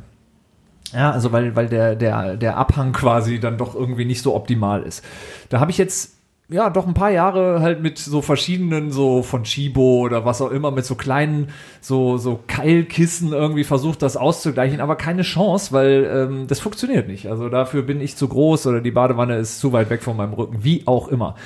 Speaker 1: Ja, also weil, weil der, der, der Abhang quasi dann doch irgendwie nicht so optimal ist. Da habe ich jetzt ja doch ein paar Jahre halt mit so verschiedenen, so von Chibo oder was auch immer, mit so kleinen, so, so Keilkissen irgendwie versucht, das auszugleichen, aber keine Chance, weil ähm, das funktioniert nicht. Also dafür bin ich zu groß oder die Badewanne ist zu weit weg von meinem Rücken, wie auch immer.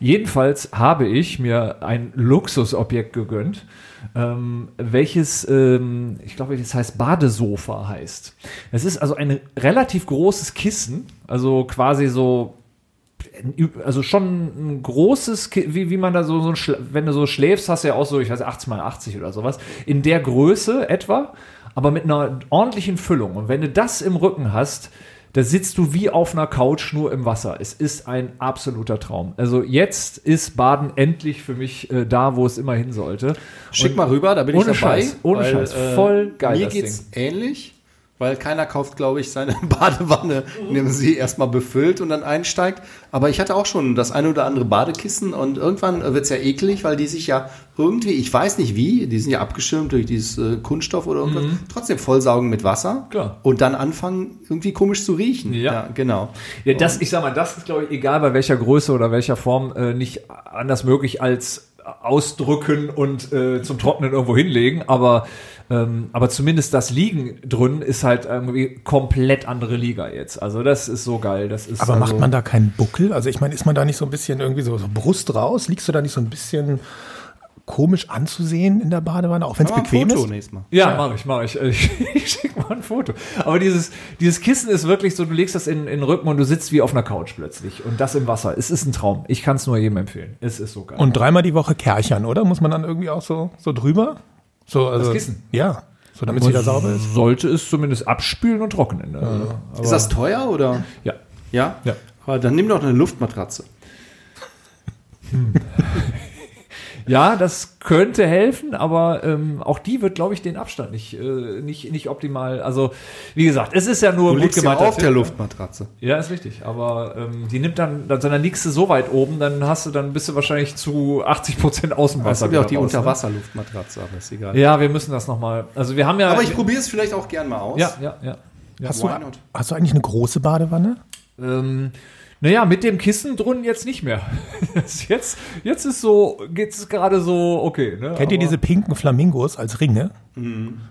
Speaker 1: Jedenfalls habe ich mir ein Luxusobjekt gegönnt ähm, welches, ähm, ich glaube, das heißt Badesofa heißt. Es ist also ein relativ großes Kissen, also quasi so, also schon ein großes, wie, wie man da so, so ein wenn du so schläfst, hast du ja auch so, ich weiß, 80 mal 80 oder sowas, in der Größe etwa, aber mit einer ordentlichen Füllung. Und wenn du das im Rücken hast, da sitzt du wie auf einer Couch nur im Wasser. Es ist ein absoluter Traum. Also jetzt ist Baden endlich für mich äh, da, wo es immer hin sollte.
Speaker 3: Schick
Speaker 1: Und
Speaker 3: mal rüber, da bin ich dabei.
Speaker 1: Scheiß, ohne Scheiß, voll geil,
Speaker 3: Mir
Speaker 1: das
Speaker 3: geht's ähnlich, weil keiner kauft, glaube ich, seine Badewanne, indem sie erstmal befüllt und dann einsteigt. Aber ich hatte auch schon das eine oder andere Badekissen und irgendwann wird's ja eklig, weil die sich ja irgendwie, ich weiß nicht wie, die sind ja abgeschirmt durch dieses äh, Kunststoff oder irgendwas, trotzdem vollsaugen mit Wasser
Speaker 1: Mhm. Klar.
Speaker 3: und dann anfangen, irgendwie komisch zu riechen.
Speaker 1: Ja.
Speaker 3: genau.
Speaker 1: Ja, das, ich sag mal, das ist, glaube ich, egal bei welcher Größe oder welcher Form, äh, nicht anders möglich als ausdrücken und äh, zum Trocknen irgendwo hinlegen, aber, ähm, aber zumindest das Liegen drin ist halt irgendwie komplett andere Liga jetzt. Also das ist so geil. Das ist
Speaker 2: Aber
Speaker 1: also,
Speaker 2: macht man da keinen Buckel? Also ich meine, ist man da nicht so ein bisschen irgendwie so, so Brust raus? Liegst du da nicht so ein bisschen komisch anzusehen in der Badewanne, auch wenn es
Speaker 3: Aber ein
Speaker 2: bequem
Speaker 3: Foto
Speaker 2: ist?
Speaker 3: nächstes Mal.
Speaker 1: Ja, mache ich, mache ich. Ich, ich schicke mal ein Foto. Aber dieses, dieses Kissen ist wirklich so, du legst das in, in den Rücken und du sitzt wie auf einer Couch plötzlich. Und das im Wasser. Es ist ein Traum. Ich kann es nur jedem empfehlen. Es ist so geil.
Speaker 2: Und dreimal die Woche Kerchern, oder? Muss man dann irgendwie auch so, so drüber? So, also,
Speaker 1: Kissen?
Speaker 2: Ja, so damit es wieder sauber ist.
Speaker 1: sollte es zumindest abspülen und trocknen. Ne?
Speaker 3: Ist das teuer oder?
Speaker 1: Ja.
Speaker 3: Ja?
Speaker 1: Ja.
Speaker 3: Aber dann nimm doch eine Luftmatratze.
Speaker 1: Ja, das könnte helfen, aber ähm, auch die wird, glaube ich, den Abstand nicht, äh, nicht, nicht optimal. Also, wie gesagt, es ist ja nur
Speaker 3: Du liegst ja
Speaker 1: gemeinter
Speaker 3: auf der. Luftmatratze.
Speaker 1: Ja, ist richtig. Aber ähm, die nimmt dann, dann, dann liegst du so weit oben, dann hast du, dann bist du wahrscheinlich zu 80 Prozent Außenwasser.
Speaker 3: gibt ja auch die
Speaker 1: raus, ne?
Speaker 3: Unterwasserluftmatratze, aber ist egal.
Speaker 1: Ja, wir müssen das nochmal. Also wir haben ja.
Speaker 3: Aber ich probiere es vielleicht auch gern mal aus.
Speaker 1: Ja, ja, ja. ja.
Speaker 2: Hast du, hast du eigentlich eine große Badewanne?
Speaker 1: Ähm, naja, mit dem Kissen drunten jetzt nicht mehr. jetzt, jetzt ist so, geht es gerade so, okay. Ne?
Speaker 2: Kennt ihr
Speaker 1: Aber-
Speaker 2: diese pinken Flamingos als Ringe?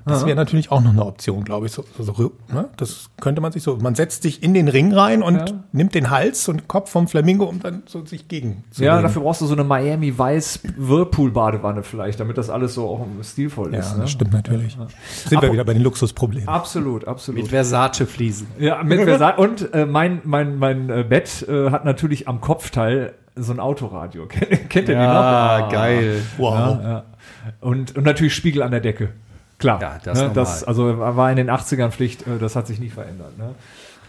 Speaker 2: Das wäre natürlich auch noch eine Option, glaube ich. So, so, so, ne? Das könnte man sich so. Man setzt sich in den Ring rein und
Speaker 1: Ja.
Speaker 2: nimmt den Hals und Kopf vom Flamingo, um dann so sich gegen zu
Speaker 1: Ja,
Speaker 2: legen.
Speaker 1: dafür brauchst du so eine Miami Weiß Whirlpool Badewanne vielleicht, damit das alles so auch stilvoll
Speaker 2: Ja,
Speaker 1: ist.
Speaker 2: das
Speaker 1: ne?
Speaker 2: stimmt natürlich. Sind wir wieder bei den Luxusproblemen.
Speaker 1: Absolut, absolut.
Speaker 3: Mit Versace-Fliesen.
Speaker 1: Ja, mit Versa und äh, mein, mein, mein äh, Bett äh, hat natürlich am Kopfteil so ein Autoradio. Kennt ihr die
Speaker 3: Ja,
Speaker 1: noch?
Speaker 3: geil.
Speaker 2: Wow.
Speaker 1: Ja, ja. Und, und natürlich Spiegel an der Decke. Klar.
Speaker 3: Ja, das
Speaker 1: ne, das Also war in den 80ern Pflicht, äh, das hat sich nie verändert. Ne?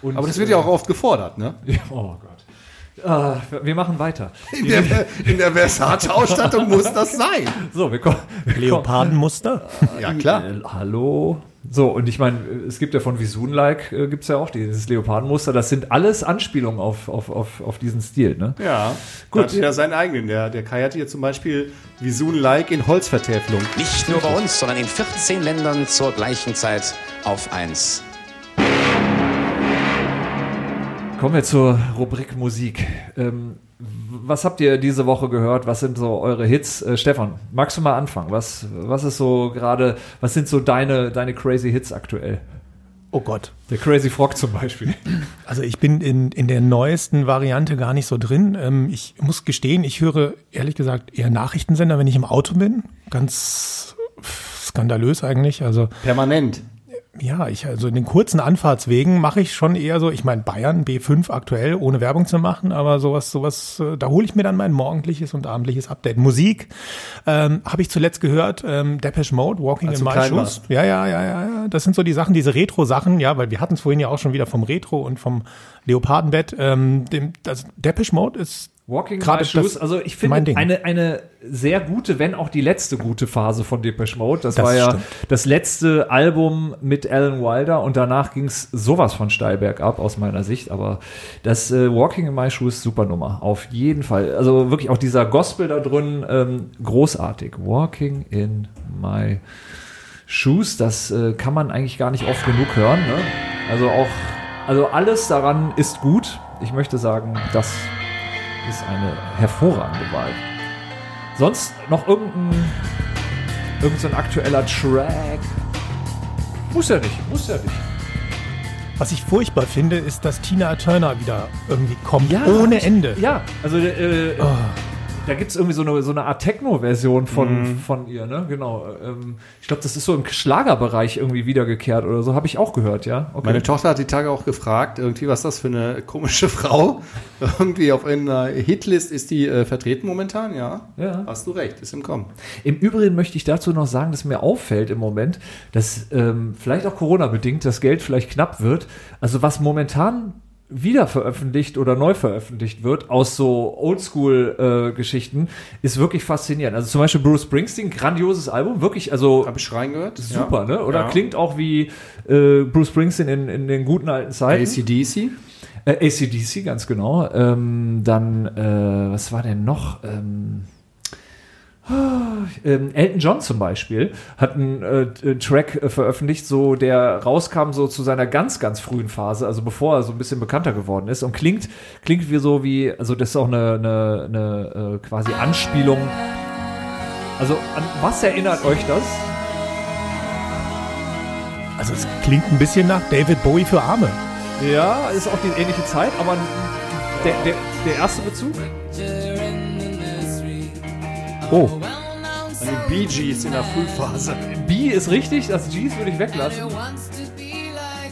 Speaker 1: Und,
Speaker 3: Aber das wird ja auch oft gefordert, ne?
Speaker 1: äh, Oh Gott. Ah, wir machen weiter.
Speaker 3: In der, in der Versace-Ausstattung muss das sein.
Speaker 1: So, wir kommen. wir kommen-
Speaker 2: Leopardenmuster?
Speaker 3: Ja, klar.
Speaker 1: Äh, hallo. So, und ich meine, es gibt ja von Visun-like, äh, gibt es ja auch dieses Leopardenmuster. Das sind alles Anspielungen auf, auf, auf, auf diesen Stil. Ne?
Speaker 3: Ja, gut. Hat ja seinen eigenen. Der, der Kai hatte hier zum Beispiel Visun-like in Holzvertäfelung.
Speaker 7: Nicht nur bei uns, sondern in 14 Ländern zur gleichen Zeit auf 1.
Speaker 1: Kommen wir zur Rubrik Musik. Ähm, was habt ihr diese Woche gehört? Was sind so eure Hits? Äh, Stefan, magst du mal anfangen? Was, was ist so gerade, was sind so deine, deine crazy Hits aktuell?
Speaker 2: Oh Gott.
Speaker 1: Der Crazy Frog zum Beispiel.
Speaker 2: Also ich bin in, in der neuesten Variante gar nicht so drin. Ähm, ich muss gestehen, ich höre ehrlich gesagt eher Nachrichtensender, wenn ich im Auto bin. Ganz skandalös eigentlich. Also
Speaker 3: Permanent.
Speaker 2: Ja, ich also in den kurzen Anfahrtswegen mache ich schon eher so, ich meine Bayern B5 aktuell, ohne Werbung zu machen, aber sowas, sowas, äh, da hole ich mir dann mein morgendliches und abendliches Update. Musik ähm, habe ich zuletzt gehört, ähm, Depeche Mode, Walking
Speaker 3: Als
Speaker 2: in My Shoes. Ja, ja, ja, ja, ja. Das sind so die Sachen, diese Retro-Sachen, ja, weil wir hatten es vorhin ja auch schon wieder vom Retro und vom Leopardenbett. Ähm, dem, das Depeche Mode ist
Speaker 1: Walking
Speaker 2: Gerade
Speaker 1: My Shoes, also ich finde eine, eine sehr gute, wenn auch die letzte gute Phase von Depeche Mode. Das,
Speaker 2: Das
Speaker 1: war ja
Speaker 2: stimmt.
Speaker 1: das letzte Album mit Alan Wilder und danach ging es sowas von steil bergab aus meiner Sicht. Aber das äh, Walking in My Shoes, super Nummer, auf jeden Fall. Also wirklich auch dieser Gospel da drin, ähm, großartig. Walking in My Shoes, das äh, kann man eigentlich gar nicht oft genug hören. Ne? Also auch, also alles daran ist gut. Ich möchte sagen, das ist eine hervorragende Wahl. Sonst noch irgendein, irgendein so ein aktueller Track? Muss ja nicht, muss ja nicht.
Speaker 2: Was ich furchtbar finde, ist, dass Tina Turner wieder irgendwie kommt,
Speaker 1: Ja,
Speaker 2: ohne Ende.
Speaker 1: Ja, also äh, da gibt es irgendwie so eine, so eine Art Techno-Version von, von ihr, ne? Genau. Ähm, ich glaube, das ist so im Schlagerbereich irgendwie wiedergekehrt oder so, habe ich auch gehört, ja. Okay.
Speaker 3: Meine Tochter hat die Tage auch gefragt, irgendwie, was ist das für eine komische Frau? irgendwie auf einer Hitlist ist die äh, vertreten momentan, ja.
Speaker 1: Ja.
Speaker 3: Hast du recht, ist im Kommen.
Speaker 1: Im Übrigen möchte ich dazu noch sagen, dass mir auffällt im Moment, dass ähm, vielleicht auch Corona-bedingt das Geld vielleicht knapp wird. Also was momentan wieder veröffentlicht oder neu veröffentlicht wird aus so Oldschool-Geschichten, ist wirklich faszinierend. Also zum Beispiel Bruce Springsteen, grandioses Album, wirklich, also
Speaker 3: Habe ich reingehört?
Speaker 1: super, ne? Oder
Speaker 3: Ja.
Speaker 1: klingt auch wie äh, Bruce Springsteen in, in den guten alten Zeiten.
Speaker 3: ACDC.
Speaker 1: Äh, ACDC, ganz genau. Ähm, dann, äh, was war denn noch? Ähm, ähm, Elton John zum Beispiel hat einen äh, Track äh, veröffentlicht, so der rauskam so zu seiner ganz, ganz frühen Phase, also bevor er so ein bisschen bekannter geworden ist und klingt, klingt wie so wie, also das ist auch eine, eine, eine äh, quasi Anspielung. Also an was erinnert euch das?
Speaker 2: Also es klingt ein bisschen nach David Bowie für Arme.
Speaker 1: Ja, ist auch die ähnliche Zeit, aber der, der, der erste Bezug?
Speaker 2: Oh,
Speaker 3: An Bee Gees in der Frühphase.
Speaker 1: B ist richtig, das Gs würde ich weglassen.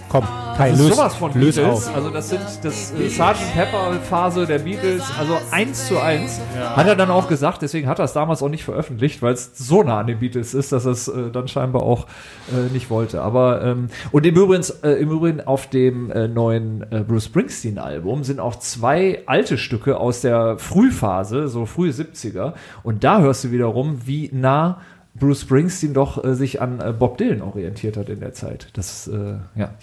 Speaker 2: komm, Kai,
Speaker 1: Das ist
Speaker 2: löst,
Speaker 1: sowas von
Speaker 2: löst
Speaker 1: Beatles.
Speaker 2: auf.
Speaker 1: Also das sind das äh, Sgt. Pepper Phase der Beatles, also eins zu eins. Hat er dann auch gesagt, deswegen hat er es damals auch nicht veröffentlicht, weil es so nah an den Beatles ist, dass er es äh, dann scheinbar auch äh, nicht wollte. Aber ähm, und im Übrigen, äh, im Übrigen auf dem äh, neuen äh, Bruce Springsteen Album sind auch zwei alte Stücke aus der Frühphase, so frühe 70er. Und da hörst du wiederum, wie nah Bruce Springsteen doch äh, sich an äh, Bob Dylan orientiert hat in der Zeit. Das äh, ja.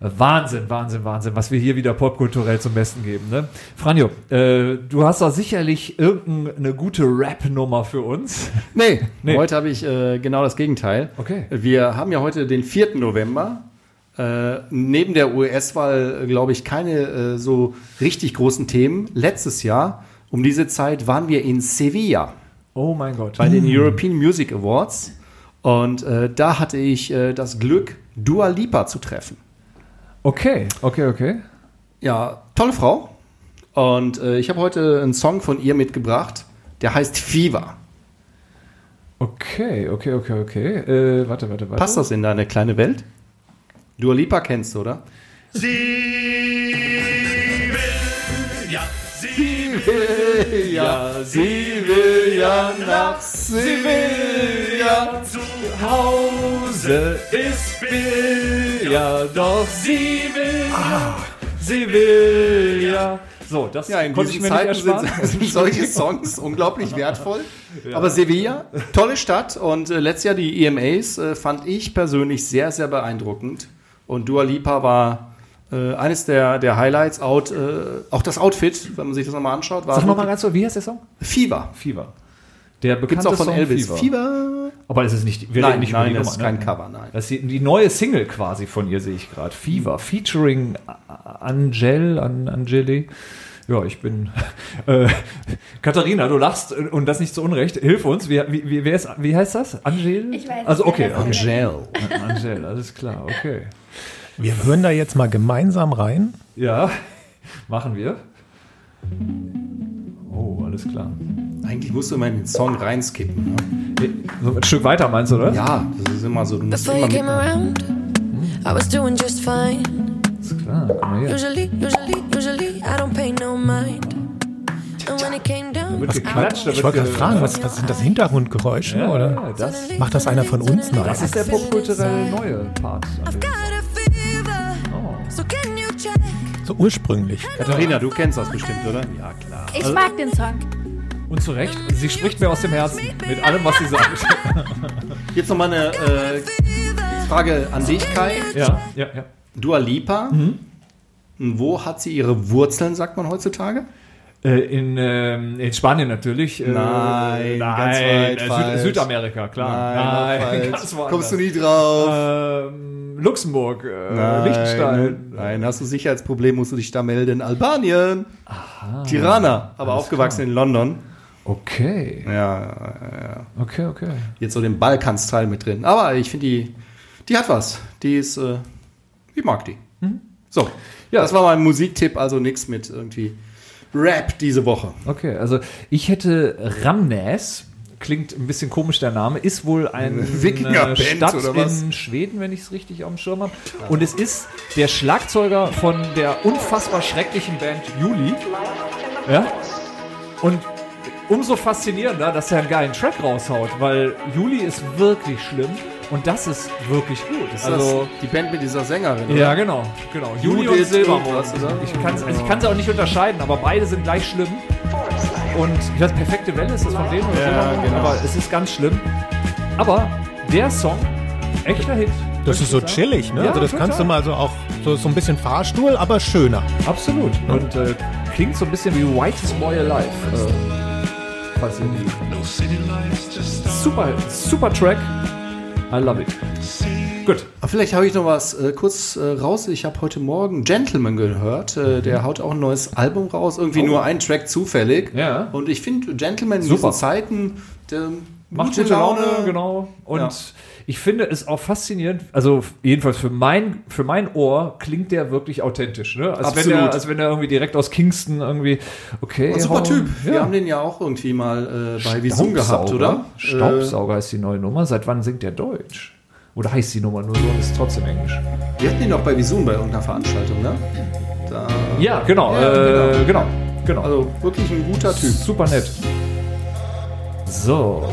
Speaker 1: Wahnsinn, Wahnsinn, Wahnsinn, was wir hier wieder popkulturell zum Besten geben. Ne? Franjo, äh, du hast doch sicherlich irgendeine gute Rap-Nummer für uns.
Speaker 3: Nee,
Speaker 1: Nee.
Speaker 3: heute habe ich äh, genau das Gegenteil.
Speaker 1: Okay.
Speaker 3: Wir haben ja heute den 4. November. Äh, neben der US-Wahl, glaube ich, keine äh, so richtig großen Themen. Letztes Jahr, um diese Zeit, waren wir in Sevilla
Speaker 1: Oh mein Gott.
Speaker 3: bei den European Music Awards. Und äh, da hatte ich äh, das Glück, Dua Lipa zu treffen.
Speaker 1: Okay, okay, okay.
Speaker 3: Ja, tolle Frau. Und äh, ich habe heute einen Song von ihr mitgebracht, der heißt Fever.
Speaker 1: Okay, okay, okay, okay. Äh, warte, warte, warte.
Speaker 3: Passt das in deine kleine Welt? Dua Lipa kennst du, oder?
Speaker 8: Sie will, ja,
Speaker 1: Sie will ja, sie will ja nach Sevilla. Zu Hause ist Bill, ja, doch sie will ja, sie will ja. So, das
Speaker 3: Ja, in
Speaker 1: konnte ich
Speaker 3: diesen
Speaker 1: mir nicht
Speaker 3: Zeiten sind, sind solche Songs unglaublich wertvoll. Aber Sevilla, tolle Stadt und äh, letztes Jahr die EMAs äh, fand ich persönlich sehr, sehr beeindruckend. Und Dua Lipa war äh, eines der, der Highlights. Out, äh, auch das Outfit, wenn man sich das nochmal anschaut, war
Speaker 1: Sag nochmal ganz so, wie heißt der Song?
Speaker 3: Fever.
Speaker 1: Fever. Der bekannte
Speaker 3: Gibt's auch von
Speaker 1: Song
Speaker 3: Elvis.
Speaker 1: Fever.
Speaker 3: Fever.
Speaker 1: Aber es ist nicht, wir
Speaker 3: Nein,
Speaker 1: reden nicht über
Speaker 3: nein,
Speaker 1: die
Speaker 3: das
Speaker 1: Nummer,
Speaker 3: ist kein
Speaker 1: ne?
Speaker 3: Cover, nein.
Speaker 1: Das ist die, die neue Single quasi von ihr, sehe ich gerade. Fever, featuring Angel, An, Angeli. Ja, ich bin. Äh, Katharina, du lachst und das nicht zu Unrecht. Hilf uns. Wie, wie, wie, wer ist, wie heißt das? Angel?
Speaker 4: Ich weiß
Speaker 1: Also, okay.
Speaker 3: Angel.
Speaker 1: Angel, alles klar, okay.
Speaker 2: Wir hören da jetzt mal gemeinsam rein.
Speaker 1: Ja, machen wir. Oh, alles klar.
Speaker 3: Eigentlich musst du immer in den Song reinskippen. Ne?
Speaker 1: So ein Stück weiter meinst du, oder?
Speaker 3: Ja, das ist immer so. Du musst
Speaker 8: Before
Speaker 3: immer
Speaker 8: you came around, I was doing just fine.
Speaker 1: Alles klar, guck mal hier.
Speaker 8: Usually, usually, usually, I don't pay no mind. And when it came down,
Speaker 1: Wird geklatscht, da
Speaker 2: Ich
Speaker 1: wird
Speaker 2: wollte gerade
Speaker 1: ge-
Speaker 2: fragen, was, was sind das Hintergrundgeräusche?
Speaker 1: Ja,
Speaker 2: oder?
Speaker 1: das,
Speaker 2: Macht das einer von uns? Nein.
Speaker 1: das ist der popkulturelle neue Part. an dem
Speaker 8: I've got a fever.
Speaker 1: Oh.
Speaker 8: So can you check?
Speaker 2: So ursprünglich.
Speaker 3: Katharina, du kennst das bestimmt, oder? Ja, klar.
Speaker 4: Ich mag den Song.
Speaker 1: Und zu Recht, sie spricht mir aus dem Herzen mit allem, was sie sagt.
Speaker 3: Jetzt nochmal eine äh, Frage an dich, Kai.
Speaker 1: ja, ja, ja.
Speaker 3: Dua Lipa.
Speaker 1: Mhm.
Speaker 3: Wo hat sie ihre Wurzeln, sagt man heutzutage?
Speaker 1: Äh, in, ähm, in Spanien natürlich. Äh,
Speaker 3: Nein, ganz weit
Speaker 1: äh. Süd Südamerika, klar. ganz woanders.
Speaker 3: Kommst du nie drauf?
Speaker 1: Ähm, Luxemburg, äh,
Speaker 3: Nein.
Speaker 1: Liechtenstein.
Speaker 3: Nein, hast du Sicherheitsproblem, musst du dich da melden. Albanien. Tirana, aber aufgewachsen in London.
Speaker 1: Okay,
Speaker 3: Ja, ja, ja.
Speaker 1: okay, okay.
Speaker 3: Jetzt so den Balkansteil mit drin. Aber ich finde, die, die hat was. Die ist, äh, ich mag die. So,
Speaker 1: Mhm. Ja.
Speaker 3: das war mein Musiktipp, also nichts mit irgendwie Rap diese Woche.
Speaker 1: Okay, also ich hätte Ramnäs, klingt ein bisschen komisch der Name, ist wohl eine
Speaker 3: Wikingerband
Speaker 1: Stadt
Speaker 3: oder was?
Speaker 1: in Schweden, wenn ich es richtig auf dem Schirm habe. Und es ist der Schlagzeuger von der unfassbar schrecklichen Band Juli. Ja? Und umso faszinierender, dass er einen geilen Track raushaut, weil Juli ist wirklich schlimm und das ist wirklich gut.
Speaker 3: Ist
Speaker 1: also,
Speaker 3: das die Band mit dieser Sängerin?
Speaker 1: ja,
Speaker 3: oder?
Speaker 1: genau, genau. Juli und Silbermond. Ich kann es also ich auch nicht unterscheiden, aber beide sind gleich schlimm. Und ich weiß, perfekte Welle ist das von denen oder
Speaker 3: Ja,
Speaker 1: Silbermond,
Speaker 3: genau.
Speaker 1: aber es ist ganz schlimm. Aber der Song, echter Hit.
Speaker 2: Das ist so chillig, ne?
Speaker 1: Ja,
Speaker 2: also das
Speaker 1: total.
Speaker 2: kannst du mal so auch so, so ein bisschen Fahrstuhl, aber schöner.
Speaker 1: Absolut. Und äh, klingt so ein bisschen wie Whitest Boy Alive. Äh, falls ihr die. Super, super Track. I love it. Gut.
Speaker 3: Vielleicht habe ich noch was äh, kurz äh, raus. Ich habe heute Morgen Gentleman gehört. Äh, der haut auch ein neues Album raus. Irgendwie nur ein Track zufällig.
Speaker 1: Oh. Ja.
Speaker 3: Und ich finde Gentleman in
Speaker 1: Super.
Speaker 3: diesen Zeiten der,
Speaker 1: Macht gute Laune, genau. Und
Speaker 3: Ja.
Speaker 1: Ich finde es auch faszinierend, also jedenfalls für mein, für mein Ohr klingt der wirklich authentisch, ne? Als wenn
Speaker 3: Absolut.
Speaker 1: der, als wenn der irgendwie direkt aus Kingston irgendwie, okay.
Speaker 3: Und super Typ. Wir
Speaker 1: Ja.
Speaker 3: haben den ja auch irgendwie mal äh, bei Visum gehabt, oder? Äh,
Speaker 1: Staubsauger ist die neue Nummer. Seit wann singt der Deutsch? Oder heißt die Nummer nur so und ist trotzdem Englisch?
Speaker 3: Äh, wir hatten ihn doch bei Visum bei irgendeiner Veranstaltung, ne? Da,
Speaker 1: Ja, genau,
Speaker 3: Ja,
Speaker 1: äh, genau, genau.
Speaker 3: also wirklich ein guter Typ.
Speaker 1: Super nett. So.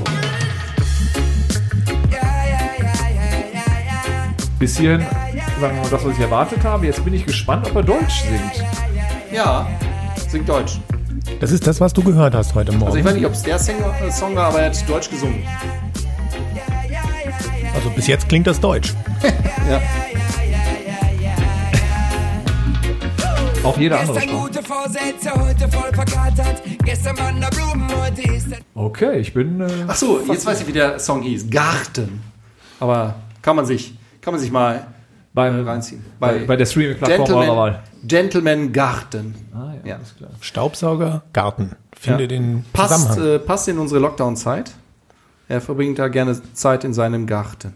Speaker 1: Bis hierhin, sagen wir mal, das, was ich erwartet habe. Jetzt bin ich gespannt, ob er Deutsch singt.
Speaker 3: Ja, singt Deutsch.
Speaker 2: Das ist das, was du gehört hast heute Morgen.
Speaker 3: Also ich weiß nicht, ob es der Sänger, äh, Song war, aber er hat Deutsch gesungen.
Speaker 2: Also bis jetzt klingt das deutsch.
Speaker 3: Ja.
Speaker 1: Auch jede andere Sprache. Okay, ich bin. Äh,
Speaker 3: Ach so, jetzt weiß ich, wie der Song hieß. Garten. Aber kann man sich, kann man sich mal
Speaker 1: beim,
Speaker 3: reinziehen.
Speaker 1: bei, bei der Streaming-Plattform eurer
Speaker 3: Gentleman,
Speaker 1: Wahl.
Speaker 3: Gentleman Garten.
Speaker 1: Ah, ja,
Speaker 3: Ja.
Speaker 1: alles klar.
Speaker 2: Staubsauger, Garten. Finde
Speaker 3: Ja.
Speaker 2: den
Speaker 3: Passt, äh, passt in unsere Lockdown-Zeit. Er verbringt da gerne Zeit in seinem Garten.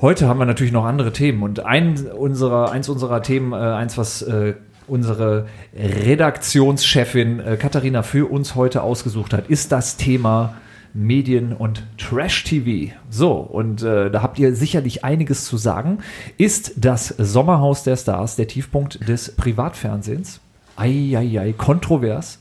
Speaker 1: Heute haben wir natürlich noch andere Themen und ein unserer, eins unserer Themen, äh, eins, was äh, unsere Redaktionschefin äh, Katharina für uns heute ausgesucht hat, ist das Thema Medien und Trash-TV. So, und äh, da habt ihr sicherlich einiges zu sagen. Ist das Sommerhaus der Stars der Tiefpunkt des Privatfernsehens? Eieiei, kontrovers.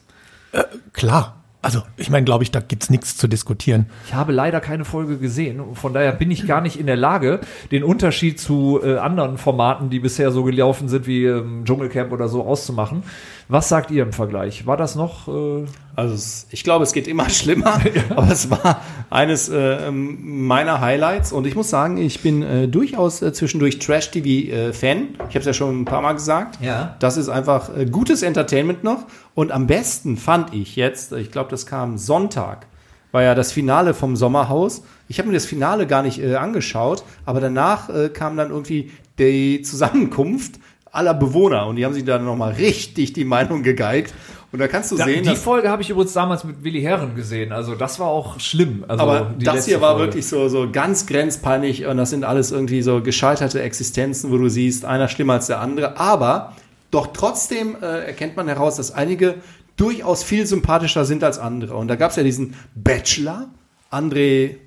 Speaker 2: Klar. Also, ich meine, glaube ich, da gibt's nichts zu diskutieren.
Speaker 1: Ich habe leider keine Folge gesehen. Von daher bin ich gar nicht in der Lage, den Unterschied zu äh, anderen Formaten, die bisher so gelaufen sind wie ähm, Dschungelcamp oder so, auszumachen. Was sagt ihr im Vergleich? War das noch? Äh,
Speaker 3: Also ich glaube, es geht immer schlimmer, aber es war eines äh, meiner Highlights und ich muss sagen, ich bin äh, durchaus äh, zwischendurch Trash-TV-Fan. ich habe es ja schon ein paar Mal gesagt.
Speaker 1: Ja.
Speaker 3: Das ist einfach äh, gutes Entertainment noch und am besten fand ich jetzt, ich glaube, das kam Sonntag, war ja das Finale vom Sommerhaus. Ich habe mir das Finale gar nicht äh, angeschaut, aber danach kam dann irgendwie die Zusammenkunft aller Bewohner und die haben sich dann nochmal richtig die Meinung gegeigt. Und da kannst du
Speaker 1: da,
Speaker 3: sehen,
Speaker 1: die Folge habe ich übrigens damals mit Willi Herren gesehen. Also das war auch schlimm. Also
Speaker 3: Aber das hier war
Speaker 1: Folge.
Speaker 3: wirklich so, so ganz grenzpeinlich und das sind alles irgendwie so gescheiterte Existenzen, wo du siehst, einer schlimmer als der andere. Aber doch trotzdem äh, erkennt man heraus, dass einige durchaus viel sympathischer sind als andere. Und da gab es ja diesen Bachelor, André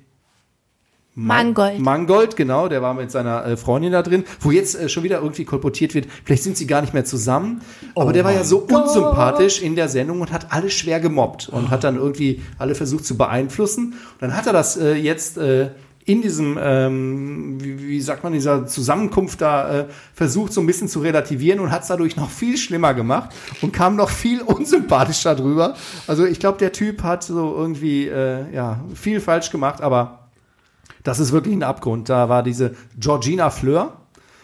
Speaker 9: Mangold.
Speaker 3: Mangold, genau, der war mit seiner äh, Freundin da drin, wo jetzt äh, schon wieder irgendwie kolportiert wird, vielleicht sind sie gar nicht mehr zusammen. Aber der war ja so unsympathisch in der Sendung und hat alle schwer gemobbt und hat dann irgendwie alle versucht zu beeinflussen. Und dann hat er das äh, jetzt äh, in diesem, ähm, wie, wie sagt man, dieser Zusammenkunft da äh, versucht so ein bisschen zu relativieren und hat es dadurch noch viel schlimmer gemacht und kam noch viel unsympathischer drüber. Also ich glaube, der Typ hat so irgendwie äh, ja viel falsch gemacht, aber das ist wirklich ein Abgrund. Da war diese Georgina Fleur.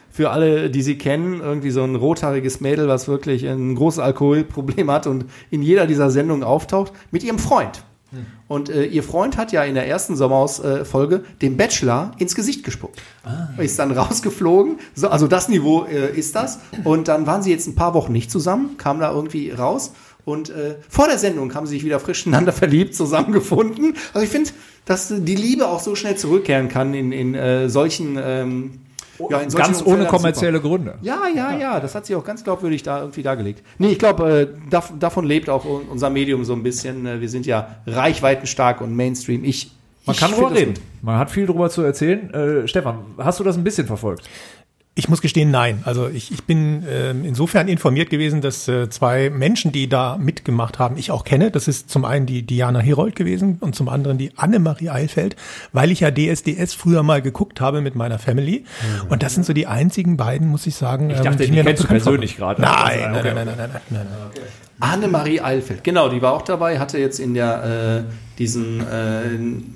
Speaker 3: Für alle, die sie kennen, irgendwie so ein rothaariges Mädel, was wirklich ein großes Alkoholproblem hat und in jeder dieser Sendungen auftaucht, mit ihrem Freund. Und äh, ihr Freund hat ja in der ersten Sommerhaus-Folge dem Bachelor ins Gesicht gespuckt. Ist dann rausgeflogen. So, also das Niveau äh, ist das. Und dann waren sie jetzt ein paar Wochen nicht zusammen, kam da irgendwie raus. Und äh, vor der Sendung haben sie sich wieder frisch ineinander verliebt, zusammengefunden. Also ich finde, dass die Liebe auch so schnell zurückkehren kann in, in äh, solchen ähm, ja, in solchen
Speaker 1: Ganz ohne
Speaker 3: Umfeldern
Speaker 1: kommerzielle Gründe.
Speaker 3: ja, ja, ja, das hat sich auch ganz glaubwürdig da irgendwie dargelegt. Nee, ich glaube, äh, dav davon lebt auch un- unser Medium so ein bisschen. Äh, wir sind ja reichweitenstark und Mainstream. Ich,
Speaker 1: Man
Speaker 3: ich
Speaker 1: kann drüber reden. Man hat viel drüber zu erzählen. Äh, Stefan, hast du das ein bisschen verfolgt?
Speaker 2: Ich muss gestehen, nein. Also ich, ich bin ähm, insofern informiert gewesen, dass äh, zwei Menschen, die da mitgemacht haben, ich auch kenne. Das ist zum einen die Diana Herold gewesen und zum anderen die Annemarie Eilfeld, weil ich ja DSDS früher mal geguckt habe mit meiner Family. Und das sind so die einzigen beiden, muss ich sagen.
Speaker 1: Ich dachte, die
Speaker 2: mir noch
Speaker 1: kennst du persönlich gerade.
Speaker 2: Nein,
Speaker 1: Also,
Speaker 2: nein,
Speaker 1: okay.
Speaker 2: nein, nein, nein, nein, nein, nein.
Speaker 3: Annemarie Eilfeld, genau, die war auch dabei, hatte jetzt in der, äh, diesen, äh,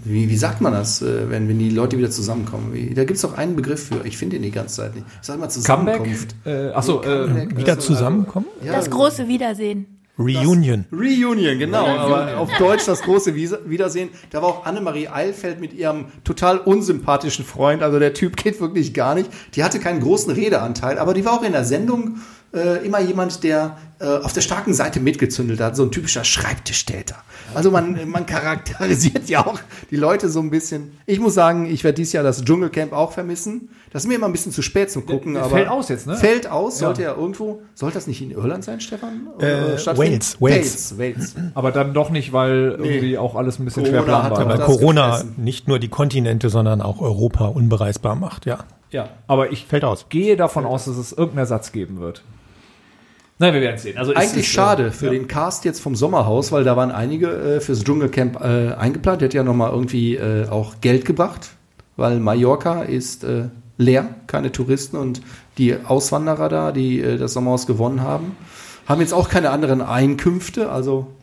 Speaker 3: wie, wie sagt man das, äh, wenn, wenn die Leute wieder zusammenkommen? Wie, da gibt es doch einen Begriff für, ich finde ihn die ganze Zeit nicht. Ich sag mal
Speaker 1: Comeback?
Speaker 3: Zusammenkunft.
Speaker 1: Äh, achso,
Speaker 3: Nee, Comeback,
Speaker 1: äh,
Speaker 2: Wieder
Speaker 3: das-
Speaker 2: zusammenkommen?
Speaker 3: Ja,
Speaker 9: Das große Wiedersehen.
Speaker 2: Reunion.
Speaker 3: Reunion, genau. Aber auf Deutsch das große Wiedersehen. Da war auch Annemarie Eilfeld mit ihrem total unsympathischen Freund. Also der Typ geht wirklich gar nicht. Die hatte keinen großen Redeanteil, aber die war auch in der Sendung äh, immer jemand, der äh, auf der starken Seite mitgezündelt hat. So ein typischer Schreibtischtäter. Also man, man charakterisiert ja auch die Leute so ein bisschen. Ich muss sagen, ich werde dieses Jahr das Dschungelcamp auch vermissen. Das ist mir immer ein bisschen zu spät zum Gucken.
Speaker 1: Der
Speaker 3: aber
Speaker 1: fällt aus jetzt, ne?
Speaker 3: Fällt aus,
Speaker 1: Ja.
Speaker 3: sollte ja irgendwo. Sollte das nicht in Irland sein, Stefan?
Speaker 2: Äh? Wales, Wales.
Speaker 3: Wales, Wales.
Speaker 1: aber dann doch nicht, weil irgendwie auch alles ein bisschen schwer
Speaker 3: Corona
Speaker 1: planbar
Speaker 3: hat.
Speaker 2: Weil Corona
Speaker 3: gefressen.
Speaker 2: nicht nur die Kontinente, sondern auch Europa unbereisbar macht, ja.
Speaker 1: Ja, aber ich
Speaker 2: Fällt aus.
Speaker 1: gehe davon aus, dass es irgendeinen Ersatz geben wird. Nein, wir werden es sehen. Also es
Speaker 3: Eigentlich
Speaker 1: ist,
Speaker 3: schade
Speaker 1: äh,
Speaker 3: für
Speaker 1: ja.
Speaker 3: den Cast jetzt vom Sommerhaus, weil da waren einige äh, fürs Dschungelcamp äh, eingeplant. Der hat ja nochmal irgendwie äh, auch Geld gebracht, weil Mallorca ist äh, leer, keine Touristen und die Auswanderer da, die äh, das Sommerhaus gewonnen haben, haben jetzt auch keine anderen Einkünfte. Also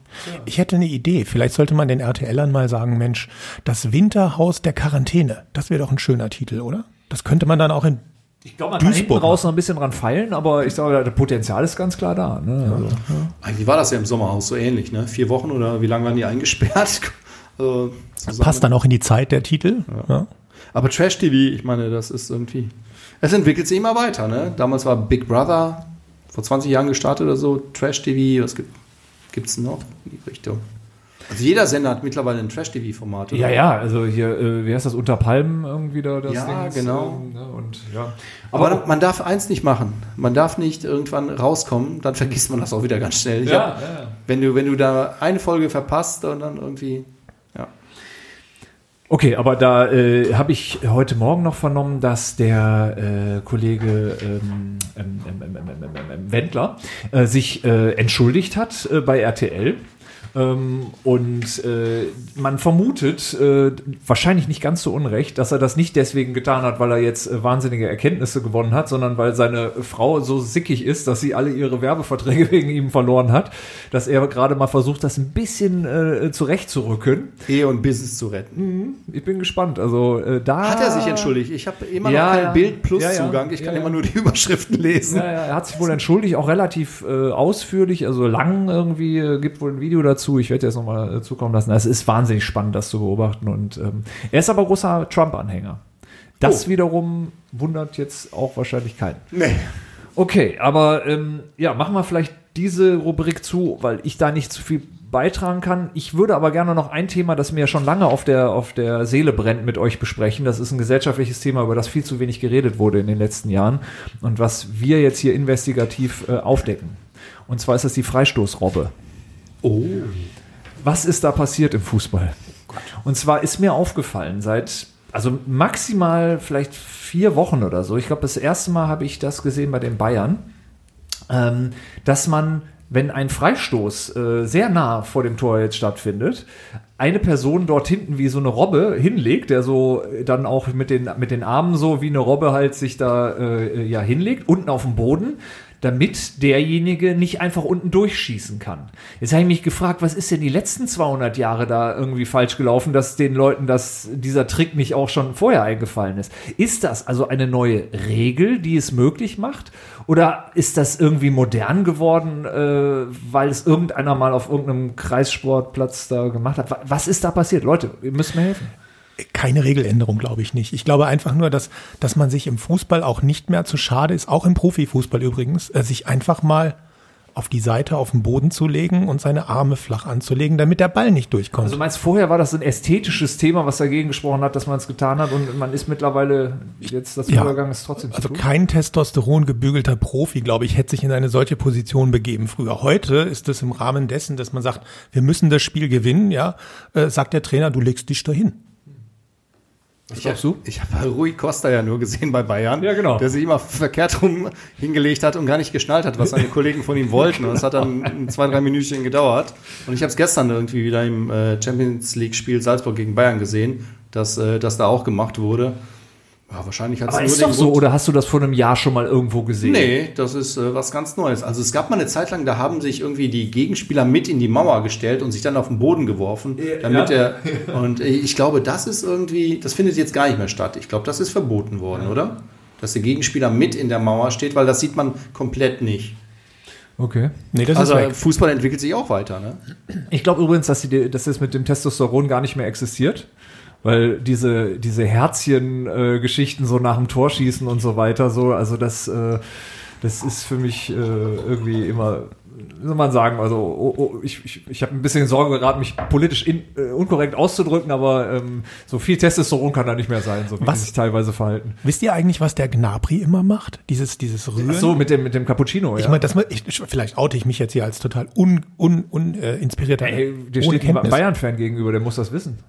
Speaker 2: Ich hätte eine Idee. Vielleicht sollte man den RTLern mal sagen, Mensch, das Winterhaus der Quarantäne. Das wäre doch ein schöner Titel, oder? Das könnte man dann auch in
Speaker 1: Ich glaube, man kann hinten
Speaker 2: Duisburg.
Speaker 1: raus noch ein bisschen dran feilen, aber ich sage, das Potenzial ist ganz klar da. Ne? Also,
Speaker 3: eigentlich war das ja im Sommerhaus so ähnlich, ne? Vier Wochen oder wie lange waren die eingesperrt? Also,
Speaker 2: passt dann auch in die Zeit der Titel. Ja.
Speaker 3: Aber Trash TV, ich meine, das ist irgendwie. Es entwickelt sich immer weiter, ne? Damals war Big Brother vor 20 Jahren gestartet oder so, Trash TV, was gibt gibt's noch in die Richtung? Also jeder Sender hat mittlerweile ein Trash TV Format. oder?
Speaker 1: ja, ja, also hier, äh, wie heißt das, unter Palmen irgendwie da das
Speaker 3: Ja,
Speaker 1: Ding ist,
Speaker 3: genau.
Speaker 1: ähm, ne, und, ja.
Speaker 3: Aber
Speaker 1: Aber,
Speaker 3: man darf eins nicht machen. Man darf nicht irgendwann rauskommen, dann vergisst man das auch wieder ganz schnell.
Speaker 1: Ja,
Speaker 3: hab,
Speaker 1: ja.
Speaker 3: wenn du wenn du da eine Folge verpasst und dann irgendwie ja.
Speaker 1: Okay, aber da äh, habe ich heute Morgen noch vernommen, dass der äh, Kollege ähm, ähm, ähm, ähm, ähm, ähm, ähm, Wendler äh, sich äh, entschuldigt hat äh, bei RTL. Ähm, und äh, man vermutet, äh, wahrscheinlich nicht ganz so unrecht, dass er das nicht deswegen getan hat, weil er jetzt äh, wahnsinnige Erkenntnisse gewonnen hat, sondern weil seine Frau so sickig ist, dass sie alle ihre Werbeverträge wegen ihm verloren hat, dass er gerade mal versucht, das ein bisschen äh, zurechtzurücken.
Speaker 3: Ehe und Business zu retten.
Speaker 1: Mhm, ich bin gespannt. Also äh, da
Speaker 3: Hat er sich entschuldigt? Ich habe immer
Speaker 1: Ja,
Speaker 3: noch keinen
Speaker 1: ja.
Speaker 3: Bild Plus
Speaker 1: Ja, ja.
Speaker 3: Zugang. Ich kann immer nur die Überschriften lesen.
Speaker 1: Er hat sich wohl entschuldigt, auch relativ äh, ausführlich, also lang irgendwie, äh, gibt wohl ein Video dazu. Ich werde jetzt nochmal äh, zukommen lassen. Es ist wahnsinnig spannend, das zu beobachten. Und ähm, er ist aber großer Trump-Anhänger. Das
Speaker 3: Oh.
Speaker 1: wiederum wundert jetzt auch wahrscheinlich keinen.
Speaker 3: Nee.
Speaker 1: Okay, aber ähm, ja, machen wir vielleicht diese Rubrik zu, weil ich da nicht zu viel beitragen kann. Ich würde aber gerne noch ein Thema, das mir schon lange auf der, auf der Seele brennt, mit euch besprechen. Das ist ein gesellschaftliches Thema, über das viel zu wenig geredet wurde in den letzten Jahren und was wir jetzt hier investigativ äh, aufdecken. Und zwar ist das die Freistoßrobbe.
Speaker 3: Oh.
Speaker 1: Was ist da passiert im Fußball? Und zwar ist mir aufgefallen, seit, also maximal vielleicht vier Wochen oder so, ich glaube, das erste Mal habe ich das gesehen bei den Bayern, ähm, dass man, wenn ein Freistoß äh, sehr nah vor dem Tor jetzt stattfindet, eine Person dort hinten wie so eine Robbe hinlegt, der so äh, dann auch mit den, mit den Armen so wie eine Robbe halt sich da äh, ja hinlegt, unten auf dem Boden, damit derjenige nicht einfach unten durchschießen kann. Jetzt habe ich mich gefragt, was ist denn die letzten 200 Jahre da irgendwie falsch gelaufen, dass den Leuten das, dieser Trick nicht auch schon vorher eingefallen ist? Ist das also eine neue Regel, die es möglich macht? Oder ist das irgendwie modern geworden, äh, weil es irgendeiner mal auf irgendeinem Kreissportplatz da gemacht hat? Wa- Was ist da passiert? Leute, ihr müsst mir helfen.
Speaker 2: Keine Regeländerung, glaube ich nicht. Ich glaube einfach nur, dass, dass man sich im Fußball auch nicht mehr zu schade ist, auch im Profifußball übrigens, äh, sich einfach mal auf die Seite auf den Boden zu legen und seine Arme flach anzulegen, damit der Ball nicht durchkommt.
Speaker 1: Also meinst vorher war das ein ästhetisches Thema, was dagegen gesprochen hat, dass man es getan hat und man ist mittlerweile jetzt das
Speaker 2: Ja.
Speaker 1: Übergang ist trotzdem
Speaker 2: Also
Speaker 1: tun?
Speaker 2: kein Testosteron gebügelter Profi, glaube ich, hätte sich in eine solche Position begeben früher. Heute ist es im Rahmen dessen, dass man sagt, wir müssen das Spiel gewinnen, ja, äh, sagt der Trainer, du legst dich dahin.
Speaker 3: Ich habe ich hab Rui Costa ja nur gesehen bei Bayern,
Speaker 1: Ja, genau.
Speaker 3: der sich immer verkehrt rum hingelegt hat und gar nicht geschnallt hat, was seine Kollegen von ihm wollten. Und das hat dann ein, zwei, drei Minütchen gedauert. Und ich habe es gestern irgendwie wieder im äh, Champions League-Spiel Salzburg gegen Bayern gesehen, dass äh, das da auch gemacht wurde. Ja, wahrscheinlich hat es nur
Speaker 1: ist doch so,
Speaker 3: Grund-
Speaker 1: oder hast du das vor einem Jahr schon mal irgendwo gesehen?
Speaker 3: Nee, das ist äh, was ganz Neues. Also es gab mal eine Zeit lang, da haben sich irgendwie die Gegenspieler mit in die Mauer gestellt und sich dann auf den Boden geworfen, damit
Speaker 1: ja.
Speaker 3: er und ich glaube, das ist irgendwie, das findet jetzt gar nicht mehr statt. Ich glaube, das ist verboten worden, oder? Dass der Gegenspieler mit in der Mauer steht, weil das sieht man komplett nicht.
Speaker 1: Okay.
Speaker 2: Nee, das
Speaker 3: also. Fußball entwickelt sich auch weiter, ne?
Speaker 1: Ich glaube übrigens, dass, die, dass das mit dem Testosteron gar nicht mehr existiert. Weil diese, diese Herzchen-Geschichten so nach dem Torschießen und so weiter, so, also das, äh, das ist für mich äh, irgendwie immer, wie soll man sagen, also oh, oh, ich, ich, ich habe ein bisschen Sorge geraten, mich politisch in, äh, unkorrekt auszudrücken, aber ähm, so viel Testosteron kann da nicht mehr sein, so wie
Speaker 2: Was?
Speaker 1: sich teilweise verhalten.
Speaker 2: Wisst ihr eigentlich, was der Gnabri immer macht? Dieses, dieses Rühren.
Speaker 1: Ach so, mit dem, mit dem Cappuccino,
Speaker 2: Ich
Speaker 1: ja.
Speaker 2: meine, das, ich, vielleicht oute ich mich jetzt hier als total un, un, un, äh, inspirierter.
Speaker 1: Ey, der steht
Speaker 2: Kenntnis.
Speaker 1: Bayern-Fan gegenüber, der muss das wissen.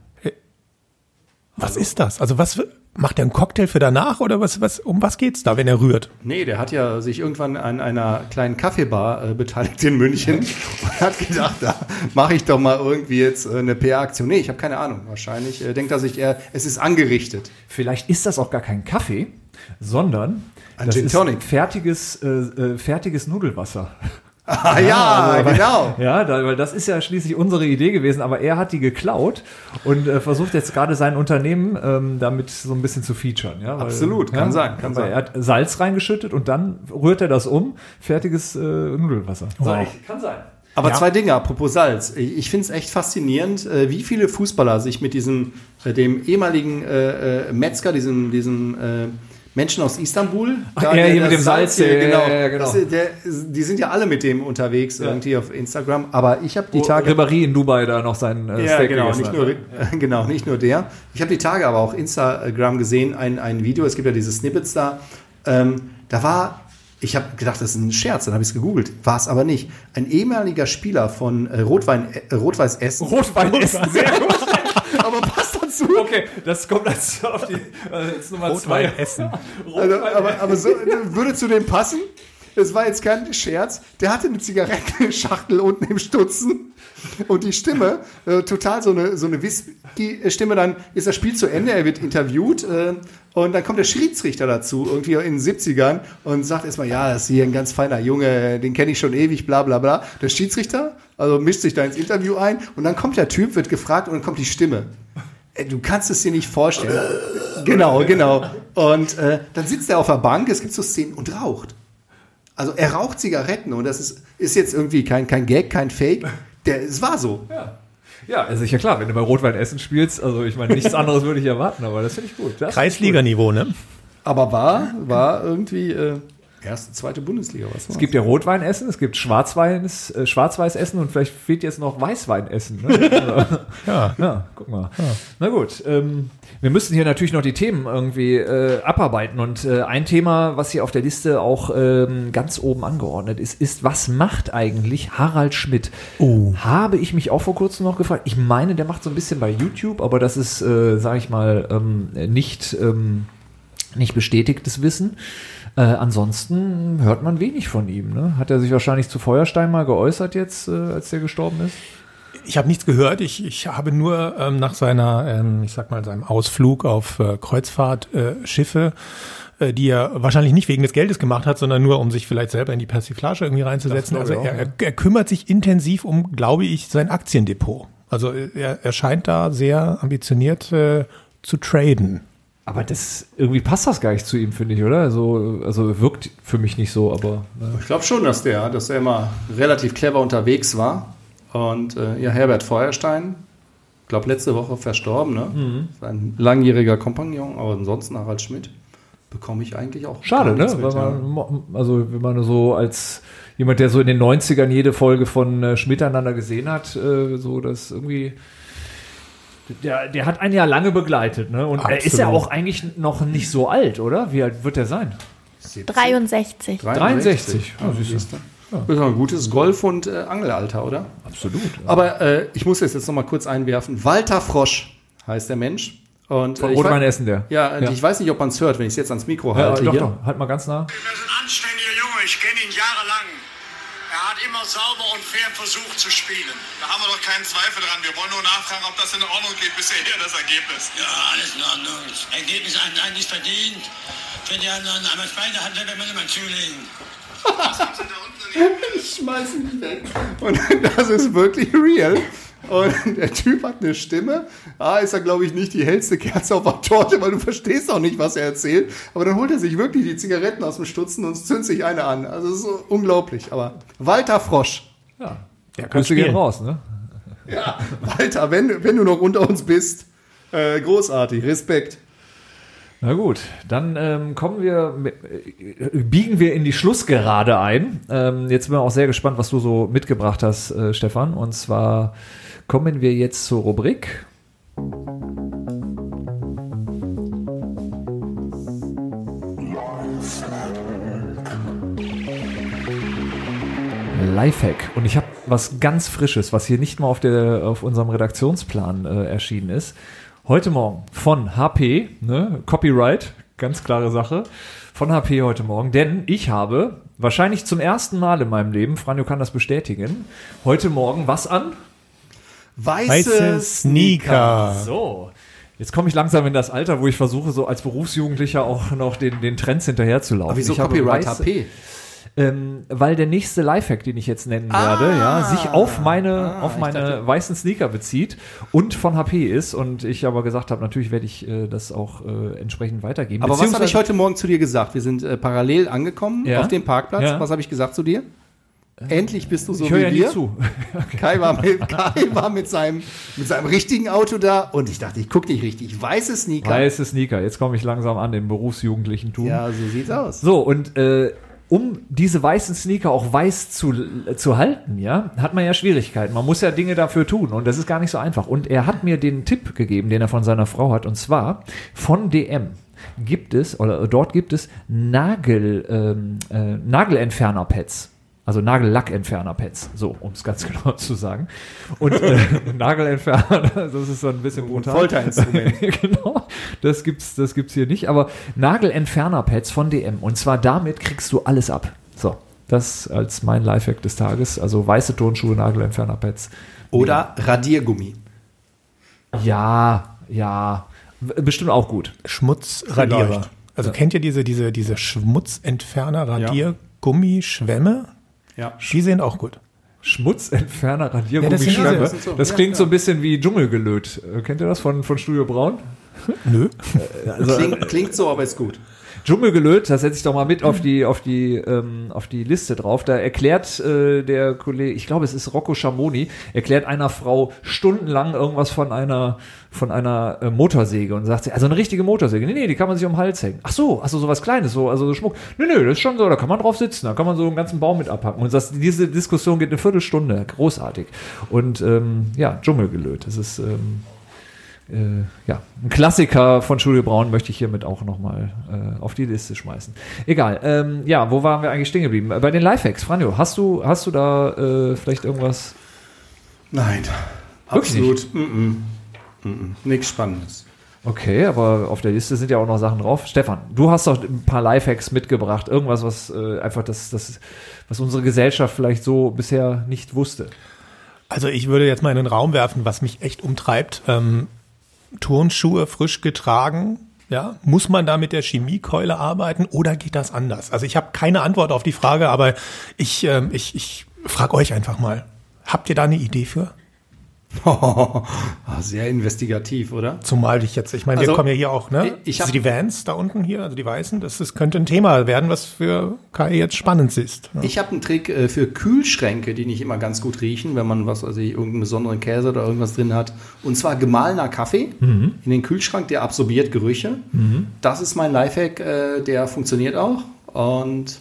Speaker 2: Was ist das? Also was macht er einen Cocktail für danach oder was, was, um was geht's da, wenn er rührt?
Speaker 3: Nee, der hat ja sich irgendwann an einer kleinen Kaffeebar äh, beteiligt in München und hat gedacht, da mache ich doch mal irgendwie jetzt äh, eine PR-Aktion. Nee, ich habe keine Ahnung. Wahrscheinlich äh, denkt er sich eher, es ist angerichtet.
Speaker 1: Vielleicht ist das auch gar kein Kaffee, sondern
Speaker 3: Ein
Speaker 1: das
Speaker 3: Gin
Speaker 1: ist
Speaker 3: Tonic.
Speaker 1: fertiges, äh, äh, fertiges Nudelwasser.
Speaker 3: Ah ja,
Speaker 1: aber-
Speaker 3: genau.
Speaker 1: Ja, da, weil das ist ja schließlich unsere Idee gewesen, aber er hat die geklaut und äh, versucht jetzt gerade sein Unternehmen ähm, damit so ein bisschen zu featuren. Ja, weil,
Speaker 3: Absolut, kann
Speaker 1: ja,
Speaker 3: sein, kann
Speaker 1: weil
Speaker 3: sein.
Speaker 1: Er hat Salz reingeschüttet und dann rührt er das um, fertiges äh, Nudelwasser.
Speaker 2: Wow.
Speaker 1: Kann sein.
Speaker 3: Aber
Speaker 2: Ja.
Speaker 3: zwei Dinge, apropos Salz. Ich, ich finde es echt faszinierend, äh, wie viele Fußballer sich mit diesem, äh, dem ehemaligen äh, äh, Metzger, diesem, diesem äh, Menschen aus Istanbul.
Speaker 1: Ach,
Speaker 3: da,
Speaker 1: ja,
Speaker 3: der
Speaker 1: hier mit dem Salz,
Speaker 3: hier,
Speaker 1: ja, ja,
Speaker 3: genau.
Speaker 1: ja, genau.
Speaker 3: Das, der, die sind ja alle mit dem unterwegs irgendwie auf Instagram. Aber ich habe die Tage.
Speaker 1: Ribéry in Dubai da noch sein äh,
Speaker 3: Ja,
Speaker 1: Steak
Speaker 3: genau
Speaker 1: gegessen
Speaker 3: nicht, nur, äh, genau, nicht nur der. Ich habe die Tage aber auch Instagram gesehen, ein, ein Video, es gibt ja diese Snippets da. Ähm, da war, ich habe gedacht, das ist ein Scherz, dann habe ich es gegoogelt, war es aber nicht. Ein ehemaliger Spieler von äh, Rotwein, äh, Rot-Weiß Essen.
Speaker 1: Rotwein essen, sehr gut.
Speaker 3: Aber passt dazu.
Speaker 1: Okay, das kommt als auf die also jetzt Nummer zwei.
Speaker 2: Rotwein essen.
Speaker 3: Also, aber, aber so, würde zu dem passen. Es war jetzt kein Scherz. Der hatte eine Zigarettenschachtel unten im Stutzen und die Stimme, äh, total so eine, so eine Whisky-Stimme. Dann ist das Spiel zu Ende, er wird interviewt äh, und dann kommt der Schiedsrichter dazu, irgendwie in den 70ern und sagt erstmal, ja, das ist hier ein ganz feiner Junge, den kenne ich schon ewig, bla bla bla. Der Schiedsrichter, also mischt sich da ins Interview ein und dann kommt der Typ, wird gefragt und dann kommt die Stimme. Du kannst es dir nicht vorstellen. Genau, genau. Und äh, dann sitzt er auf der Bank, es gibt so Szenen und raucht. Also er raucht Zigaretten und das ist, ist jetzt irgendwie kein, kein Gag, kein Fake. Der, es war so.
Speaker 1: Ja. Ja, ist sicher klar, wenn du bei Rotwein Essen spielst, also ich meine, nichts anderes würde ich erwarten, aber das finde ich gut.
Speaker 2: Kreisliganiveau, ne?
Speaker 3: Aber war, war irgendwie äh, erste, zweite Bundesliga. Was
Speaker 1: Es gibt ja Rotweinessen, es gibt Schwarzweins, äh, Schwarzweißessen und vielleicht fehlt jetzt noch Weißweinessen. Ne? Also,
Speaker 2: Ja.
Speaker 1: ja, guck mal. Na gut, ähm, wir müssen hier natürlich noch die Themen irgendwie äh, abarbeiten und äh, ein Thema, was hier auf der Liste auch ähm, ganz oben angeordnet ist, ist, was macht eigentlich Harald Schmidt?
Speaker 2: Oh.
Speaker 1: Habe ich mich auch vor kurzem noch gefragt. Ich meine, der macht so ein bisschen bei YouTube, aber das ist, äh, sage ich mal, ähm, nicht, ähm, nicht bestätigtes Wissen. Äh, ansonsten hört man wenig von ihm. Ne? Hat er sich wahrscheinlich zu Feuerstein mal geäußert jetzt, äh, als der gestorben ist?
Speaker 2: Ich habe nichts gehört. Ich, ich habe nur ähm, nach seiner, ähm, ich sag mal, seinem Ausflug auf äh, Kreuzfahrtschiffe, äh, Schiffe, äh, die er wahrscheinlich nicht wegen des Geldes gemacht hat, sondern nur um sich vielleicht selber in die Persiflage irgendwie reinzusetzen. Also er, er, er kümmert sich intensiv um, glaube ich, sein Aktiendepot. Also er, er scheint da sehr ambitioniert äh, zu traden.
Speaker 1: Aber das irgendwie passt das gar nicht zu ihm, finde ich, oder? Also, also wirkt für mich nicht so, aber. Ne?
Speaker 3: Ich glaube schon, dass der, dass er immer relativ clever unterwegs war. Und äh, ja, Herbert Feuerstein, glaube letzte Woche verstorben, ne?
Speaker 1: Mhm.
Speaker 3: Sein langjähriger Kompagnon, aber ansonsten Harald Schmidt bekomme ich eigentlich auch.
Speaker 1: Schade, ne?
Speaker 3: mit, ja.
Speaker 1: man, also, wenn man so als jemand, der so in den 90ern jede Folge von äh, Schmidt einander gesehen hat, äh, so das irgendwie. Der, der hat einen ja lange begleitet, ne? Und er ist ja
Speaker 2: Absolut.
Speaker 1: auch eigentlich noch nicht so alt, oder? Wie alt wird er sein?
Speaker 9: 63.
Speaker 1: 63.
Speaker 3: Ja,
Speaker 1: Ja, siehst du.
Speaker 3: du. Das ist ein gutes Golf- und äh, Angelalter, oder?
Speaker 1: Absolut. Ja.
Speaker 3: Aber äh, ich muss das jetzt noch mal kurz einwerfen. Walter Frosch heißt der Mensch. Und,
Speaker 1: Von
Speaker 3: äh,
Speaker 1: Rotwein essen der.
Speaker 3: Ja,
Speaker 1: Ja.
Speaker 3: ich weiß nicht, ob man es hört, wenn ich es jetzt ans Mikro
Speaker 1: Ja,
Speaker 3: halte.
Speaker 1: doch,
Speaker 3: hier.
Speaker 1: doch, halt mal ganz nah.
Speaker 10: Er ist ein anständiger Junge, ich kenne ihn jahrelang. Hat immer sauber und fair versucht zu spielen.
Speaker 11: Da haben wir doch keinen Zweifel dran. Wir wollen nur nachfragen, ob das in Ordnung geht bisher hier, das Ergebnis.
Speaker 10: Ja, alles in Ordnung. Das Ergebnis hat eigentlich verdient. Für die anderen, aber Schweine hat er, man immer zulegen.
Speaker 3: Ich schmeiß ihn weg. Und das ist wirklich real. Und der Typ hat eine Stimme. Ah, ist er, glaube ich, nicht die hellste Kerze auf der Torte, weil du verstehst auch nicht, was er erzählt. Aber dann holt er sich wirklich die Zigaretten aus dem Stutzen und zündet sich eine an. Also, es ist so unglaublich. Aber Walter Frosch.
Speaker 1: Ja.
Speaker 2: Der
Speaker 1: Grüße gehen raus, ne?
Speaker 3: Ja, Walter, wenn, wenn du noch unter uns bist, äh, großartig. Respekt.
Speaker 1: Na gut, dann ähm, kommen wir, äh, biegen wir in die Schlussgerade ein. Ähm, jetzt bin ich auch sehr gespannt, was du so mitgebracht hast, äh, Stefan. Und zwar kommen wir jetzt zur Rubrik. Lifehack. Und ich habe was ganz Frisches, was hier nicht mal auf, der, auf unserem Redaktionsplan äh, erschienen ist. Heute Morgen von HP, ne, Copyright, ganz klare Sache, von HP heute Morgen. Denn ich habe wahrscheinlich zum ersten Mal in meinem Leben, Franjo kann das bestätigen, heute Morgen was an?
Speaker 3: Weiße,
Speaker 2: Weiße Sneaker.
Speaker 1: So. Jetzt komme ich langsam in das Alter, wo ich versuche, so als Berufsjugendlicher auch noch den, den Trends hinterherzulaufen.
Speaker 3: Aber wieso
Speaker 1: ich
Speaker 3: Copyright HP?
Speaker 1: Ähm, weil der nächste Lifehack, den ich jetzt nennen werde, ja, sich auf meine, auf meine weißen Sneaker bezieht und von HP ist. Und ich aber gesagt habe, natürlich werde ich äh, das auch äh, entsprechend weitergeben.
Speaker 3: Aber was habe ich heute Morgen zu dir gesagt? Wir sind äh, parallel angekommen
Speaker 1: Ja.
Speaker 3: auf dem Parkplatz.
Speaker 1: Ja.
Speaker 3: Was habe ich gesagt zu dir? Endlich bist du so
Speaker 1: Ich höre
Speaker 3: wie
Speaker 1: ja
Speaker 3: wir.
Speaker 1: zu.
Speaker 3: Kai war, mit, Kai war mit, seinem, mit seinem richtigen Auto da und ich dachte, ich gucke nicht richtig. Weiße Sneaker.
Speaker 1: Weiße Sneaker. Jetzt komme ich langsam an den berufsjugendlichen Tum.
Speaker 3: Ja, so sieht's aus.
Speaker 1: So, und äh, um diese weißen Sneaker auch weiß zu, zu halten, ja, hat man ja Schwierigkeiten. Man muss ja Dinge dafür tun und das ist gar nicht so einfach. Und er hat mir den Tipp gegeben, den er von seiner Frau hat, und zwar von DM gibt es, oder dort gibt es Nagel, ähm, äh, Nagelentferner-Pads. Also Nagellackentferner-Pads, so, um es ganz genau zu sagen. Und äh, Nagelentferner, das ist so ein bisschen brutal.
Speaker 3: Folterinstrument.
Speaker 1: genau, das gibt's, das gibt's hier nicht. Aber Nagelentferner-Pads von DM. Und zwar damit kriegst du alles ab. So, das als mein Lifehack des Tages. Also weiße Turnschuhe, Nagelentferner-Pads.
Speaker 3: Oder Radiergummi.
Speaker 1: Ja, ja, bestimmt auch gut.
Speaker 2: Schmutzradierer. Also kennt ihr diese, diese, diese Schmutzentferner, Radiergummischwämme?
Speaker 3: Ja.
Speaker 2: Die sehen auch gut.
Speaker 1: Schmutzentferner,
Speaker 2: Ja, das
Speaker 1: Radiergummischwämme.
Speaker 2: diese-
Speaker 1: das
Speaker 3: das so- ja,
Speaker 1: klingt so
Speaker 3: ja.
Speaker 1: ein bisschen wie Dschungelgelöt. Äh, Kennt ihr das von, von Studio Braun?
Speaker 2: Nö.
Speaker 1: Also,
Speaker 3: Klingt, klingt so, aber ist gut.
Speaker 1: Dschungelgelöt, das setze ich doch mal mit auf die, auf die, ähm, auf die Liste drauf. Da erklärt äh, der Kollege, ich glaube, es ist Rocco Schamoni, erklärt einer Frau stundenlang irgendwas von einer, von einer äh, Motorsäge und sagt sie, also eine richtige Motorsäge. Nee, nee, die kann man sich um den Hals hängen. Ach so, also sowas Kleines, so, also so Schmuck. Nee, nee, das ist schon so, da kann man drauf sitzen, da kann man so einen ganzen Baum mit abhacken. Und das, diese Diskussion geht eine Viertelstunde, großartig. Und ähm, ja, Dschungelgelöt, das ist ähm, äh, ja, ein Klassiker von Studio Braun möchte ich hiermit auch nochmal äh, auf die Liste schmeißen. Egal, ähm, ja, wo waren wir eigentlich stehen geblieben? Bei den Lifehacks, Franjo, hast du, hast du da äh, vielleicht irgendwas?
Speaker 3: Nein,
Speaker 1: Wirklich
Speaker 3: absolut. Mm -mm. Mm -mm. Nichts Spannendes.
Speaker 1: Okay, aber auf der Liste sind ja auch noch Sachen drauf. Stefan, du hast doch ein paar Lifehacks mitgebracht, irgendwas, was äh, einfach das, das, was unsere Gesellschaft vielleicht so bisher nicht wusste.
Speaker 2: Also ich würde jetzt mal in den Raum werfen, was mich echt umtreibt. Ähm, Turnschuhe frisch getragen, ja, muss man da mit der Chemiekeule arbeiten oder geht das anders? Also ich habe keine Antwort auf die Frage, aber ich, ähm, ich, ich frage euch einfach mal. Habt ihr da eine Idee für?
Speaker 3: Ah, Sehr investigativ, oder?
Speaker 2: Zumal ich jetzt, ich meine,
Speaker 3: Also,
Speaker 2: wir kommen ja hier auch, ne?
Speaker 3: ich hab-
Speaker 2: also die Vans da unten hier, also die Weißen, das, das könnte ein Thema werden, was für Kai jetzt spannend ist. ne?
Speaker 3: Ich habe einen Trick äh, für Kühlschränke, die nicht immer ganz gut riechen, wenn man was, also irgendeinen besonderen Käse oder irgendwas drin hat. Und zwar gemahlener Kaffee in den Kühlschrank, der absorbiert Gerüche. Das ist mein Lifehack, äh, der funktioniert auch. Und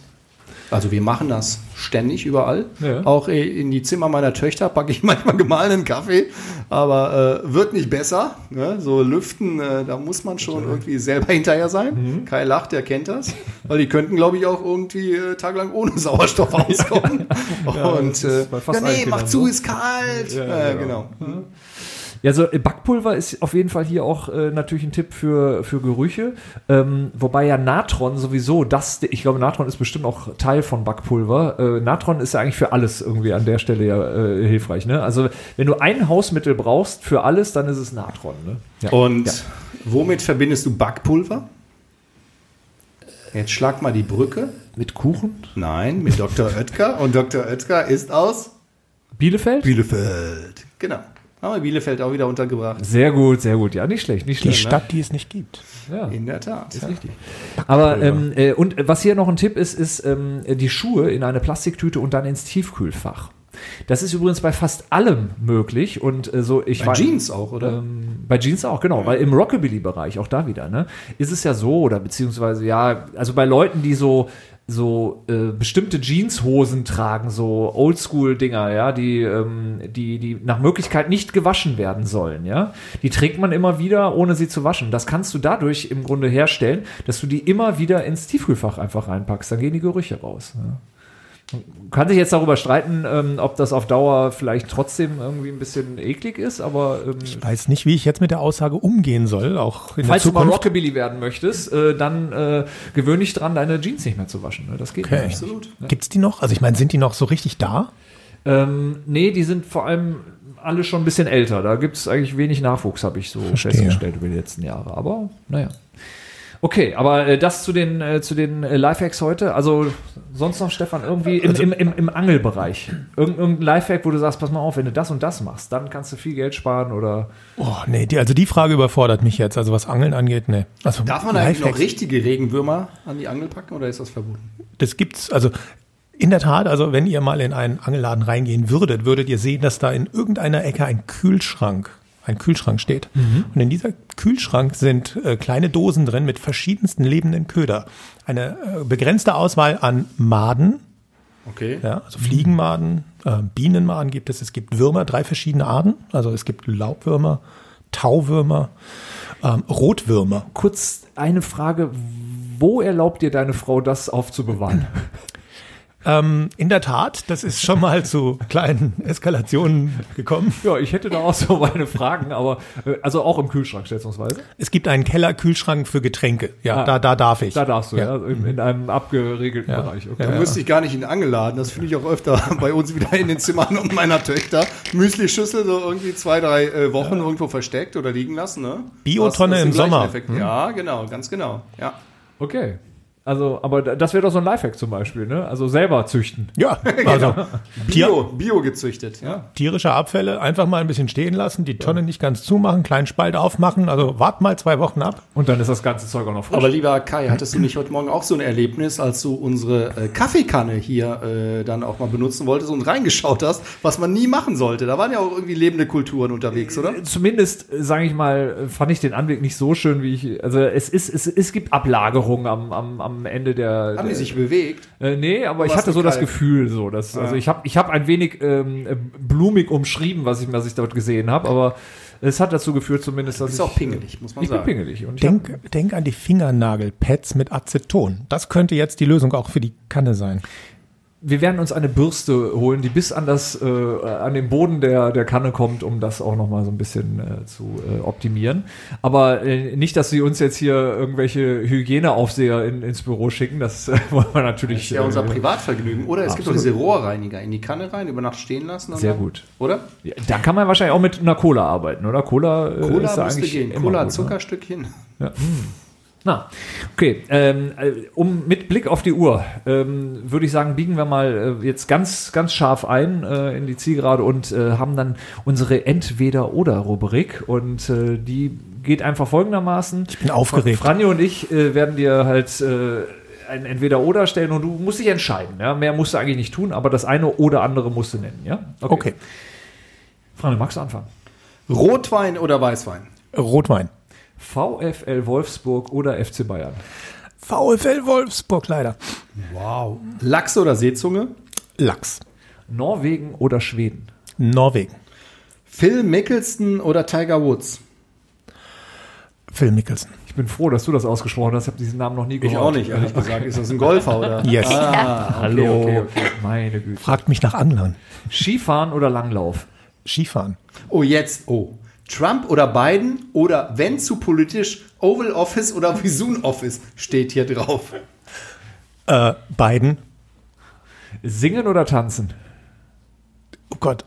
Speaker 3: also wir machen das ständig überall.
Speaker 1: Ja.
Speaker 3: Auch in die Zimmer meiner Töchter packe ich manchmal gemahlenen Kaffee, aber äh, wird nicht besser. Ne? So lüften, äh, da muss man schon irgendwie selber hinterher sein. Kai lacht, der kennt das. Weil die könnten, glaube ich, auch irgendwie äh, tagelang ohne Sauerstoff auskommen. Und
Speaker 1: das
Speaker 3: äh, ja, nee, mach zu,
Speaker 1: so.
Speaker 3: ist kalt.
Speaker 1: Ja, genau.
Speaker 3: genau.
Speaker 1: Ja, so äh, Backpulver ist auf jeden Fall hier auch äh, natürlich ein Tipp für, für Gerüche. Ähm, wobei ja Natron sowieso, das, ich glaube, Natron ist bestimmt auch Teil von Backpulver. Äh, Natron ist ja eigentlich für alles irgendwie an der Stelle ja äh, hilfreich. Ne? Also, wenn du ein Hausmittel brauchst für alles, dann ist es Natron. Ne? Ja.
Speaker 3: Und
Speaker 1: Ja.
Speaker 3: womit verbindest du Backpulver? Jetzt schlag mal die Brücke.
Speaker 1: mit Kuchen?
Speaker 3: Nein, mit Dr. Oetker. Und Dr. Oetker ist aus
Speaker 1: Bielefeld?
Speaker 3: Bielefeld. Genau. Haben wir Bielefeld auch wieder untergebracht.
Speaker 1: Sehr gut, sehr gut. Ja, nicht schlecht, nicht
Speaker 2: Die
Speaker 1: schlecht.
Speaker 2: Stadt, die es nicht gibt.
Speaker 1: Ja.
Speaker 3: In der Tat.
Speaker 1: Ist richtig. Aber ähm, äh, und was hier noch ein Tipp ist, ist ähm, die Schuhe in eine Plastiktüte und dann ins Tiefkühlfach. Das ist übrigens bei fast allem möglich und äh, so ich
Speaker 3: Bei
Speaker 1: war-
Speaker 3: Jeans auch, oder?
Speaker 1: Ähm, bei Jeans auch, genau, weil im Rockabilly-Bereich, auch da wieder, ne, ist es ja so, oder beziehungsweise ja, also bei Leuten, die so so äh, bestimmte Jeanshosen tragen, so Oldschool-Dinger, ja, die, ähm, die, die nach Möglichkeit nicht gewaschen werden sollen, ja. Die trägt man immer wieder, ohne sie zu waschen. Das kannst du dadurch im Grunde herstellen, dass du die immer wieder ins Tiefkühlfach einfach reinpackst. Dann gehen die Gerüche raus. Ja. Man Kann sich jetzt darüber streiten, ähm, ob das auf Dauer vielleicht trotzdem irgendwie ein bisschen eklig ist, aber ähm,
Speaker 2: Ich weiß nicht, wie ich jetzt mit der Aussage umgehen soll, auch in
Speaker 1: falls
Speaker 2: der
Speaker 1: du mal
Speaker 2: Zukunft.
Speaker 1: Rockabilly werden möchtest, äh, dann äh, gewöhn dich dran, deine Jeans nicht mehr zu waschen. Ne? Das geht
Speaker 2: Okay.
Speaker 1: nicht.
Speaker 3: Absolut.
Speaker 2: Gibt's die noch? Also ich meine, sind die noch so richtig da?
Speaker 1: Ähm, nee, die sind vor allem alle schon ein bisschen älter. Da gibt es eigentlich wenig Nachwuchs, habe ich so
Speaker 2: Verstehe.
Speaker 1: festgestellt über die letzten Jahre. Aber naja. Okay, aber äh, das zu den, äh, zu den äh, Lifehacks heute. Also sonst noch, Stefan, irgendwie im, im, im, im Angelbereich. Irgend, irgendein Lifehack, wo du sagst, pass mal auf, wenn du das und das machst, dann kannst du viel Geld sparen oder
Speaker 2: Oh, nee, die, also die Frage überfordert mich jetzt. Also was Angeln angeht, nee. Also
Speaker 3: Darf man eigentlich noch richtige Regenwürmer an die Angel packen oder ist das verboten?
Speaker 2: Das gibt's, also in der Tat, also wenn ihr mal in einen Angelladen reingehen würdet, würdet ihr sehen, dass da in irgendeiner Ecke ein Kühlschrank, ein Kühlschrank steht. Und in dieser Kühlschrank sind äh, kleine Dosen drin mit verschiedensten lebenden Köder. Eine äh, begrenzte Auswahl an Maden,
Speaker 3: Okay.
Speaker 2: ja, also Fliegenmaden, äh, Bienenmaden gibt es. Es gibt Würmer, drei verschiedene Arten. Also es gibt Laubwürmer, Tauwürmer, ähm, Rotwürmer.
Speaker 1: kurz eine Frage, wo erlaubt dir deine Frau das aufzubewahren?
Speaker 2: Ähm, in der Tat, das ist schon mal zu kleinen Eskalationen gekommen.
Speaker 1: Ja, ich hätte da auch so meine Fragen, aber äh, also auch im Kühlschrank schätzungsweise.
Speaker 2: Es gibt einen Keller-Kühlschrank für Getränke. Ja,
Speaker 1: Ah,
Speaker 2: da, da darf ich.
Speaker 1: Da darfst du, ja,
Speaker 2: Ja.
Speaker 1: in, in einem abgeregelten
Speaker 2: Ja.
Speaker 1: Bereich. Okay.
Speaker 3: Da müsste ich gar nicht in angeladen. Das finde ich auch öfter bei uns wieder in den Zimmern und meiner Töchter. Müsli-Schüssel so irgendwie zwei, drei äh, Wochen irgendwo versteckt oder liegen lassen. Ne?
Speaker 2: Biotonne im Sommer. Hm.
Speaker 3: Ja, genau, ganz genau. Ja.
Speaker 1: Okay. Also, aber da- das wäre doch so ein Lifehack zum Beispiel, ne? Also selber züchten.
Speaker 2: Ja, also Tier,
Speaker 3: Bio, Bio gezüchtet. Ja.
Speaker 2: tierische Abfälle einfach mal ein bisschen stehen lassen, die Tonne nicht ganz zumachen, kleinen Spalt aufmachen. Also wart mal zwei Wochen ab.
Speaker 1: Und dann ist das ganze Zeug auch noch frisch.
Speaker 3: Aber lieber Kai, hattest du nicht heute Morgen auch so ein Erlebnis, als du unsere äh, Kaffeekanne hier äh, dann auch mal benutzen wolltest und reingeschaut hast, was man nie machen sollte? Da waren ja auch irgendwie lebende Kulturen unterwegs, oder?
Speaker 1: Zumindest, sage ich mal, fand ich den Anblick nicht so schön, wie ich. Also es ist, es, es gibt Ablagerungen am, am, am Ende der.
Speaker 3: Haben die sich bewegt?
Speaker 1: Äh, nee, aber ich hatte so das? Gefühl, so, dass, also ich habe ich hab ein wenig ähm, äh, blumig umschrieben, was ich, was ich dort gesehen habe, aber es hat dazu geführt zumindest, dass
Speaker 3: Ist
Speaker 1: ich,
Speaker 3: auch pingelig, muss man
Speaker 1: ich
Speaker 3: sagen.
Speaker 1: bin pingelig. Und ich hab,
Speaker 2: Denk, denk an die Fingernagelpads mit Aceton. Das könnte jetzt die Lösung auch für die Kanne sein.
Speaker 1: Wir werden uns eine Bürste holen, die bis an das, äh, an den Boden der, der Kanne kommt, um das auch noch mal so ein bisschen äh, zu äh, optimieren. Aber äh, nicht, dass sie uns jetzt hier irgendwelche Hygieneaufseher in, ins Büro schicken. Das äh, wollen wir natürlich.
Speaker 3: Das ist ja unser
Speaker 1: äh,
Speaker 3: Privatvergnügen. Oder es gibt doch
Speaker 1: Absolut.
Speaker 3: diese Rohrreiniger in die Kanne rein, über Nacht stehen lassen.
Speaker 1: Sehr
Speaker 3: dann-
Speaker 1: gut.
Speaker 3: Oder?
Speaker 1: Ja, da kann man wahrscheinlich auch mit einer Cola arbeiten, oder? Cola,
Speaker 3: Cola
Speaker 1: ist da eigentlich
Speaker 3: gehen. Cola,
Speaker 1: gut, ne?
Speaker 3: Zuckerstückchen.
Speaker 1: Ja. Hm. Na, okay. Ähm, äh, um mit Blick auf die Uhr ähm, würde ich sagen, biegen wir mal äh, jetzt ganz, ganz scharf ein äh, in die Zielgerade und äh, haben dann unsere Entweder-Oder-Rubrik und äh, die geht einfach folgendermaßen. Ich
Speaker 2: bin aufgeregt.
Speaker 1: Franjo und ich äh, werden dir halt äh, ein Entweder-Oder stellen und du musst dich entscheiden. Ja? Mehr musst du eigentlich nicht tun, aber das eine oder andere musst du nennen. Ja?
Speaker 2: Okay.
Speaker 1: Franjo, magst du anfangen?
Speaker 3: Rotwein oder Weißwein?
Speaker 2: Rotwein.
Speaker 1: VfL Wolfsburg oder FC Bayern?
Speaker 2: VfL Wolfsburg leider.
Speaker 3: Wow. Lachs oder Seezunge?
Speaker 2: Lachs.
Speaker 1: Norwegen oder Schweden?
Speaker 2: Norwegen.
Speaker 3: Phil Mickelson oder Tiger Woods?
Speaker 2: Phil Mickelson.
Speaker 1: Ich bin froh, dass du das ausgesprochen hast. Ich habe diesen Namen noch nie gehört.
Speaker 3: Ich auch nicht, ehrlich gesagt. Ist das ein Golfer oder?
Speaker 2: Yes.
Speaker 3: Ah, okay,
Speaker 1: Hallo.
Speaker 3: okay, okay.
Speaker 1: Meine Güte.
Speaker 2: Fragt mich nach Anglern.
Speaker 1: Skifahren oder Langlauf?
Speaker 2: Skifahren.
Speaker 3: Oh, jetzt, oh. Trump oder Biden oder wenn zu politisch Oval Office oder Visun Office steht hier drauf.
Speaker 2: Äh, Biden.
Speaker 1: Singen oder tanzen?
Speaker 2: Oh Gott.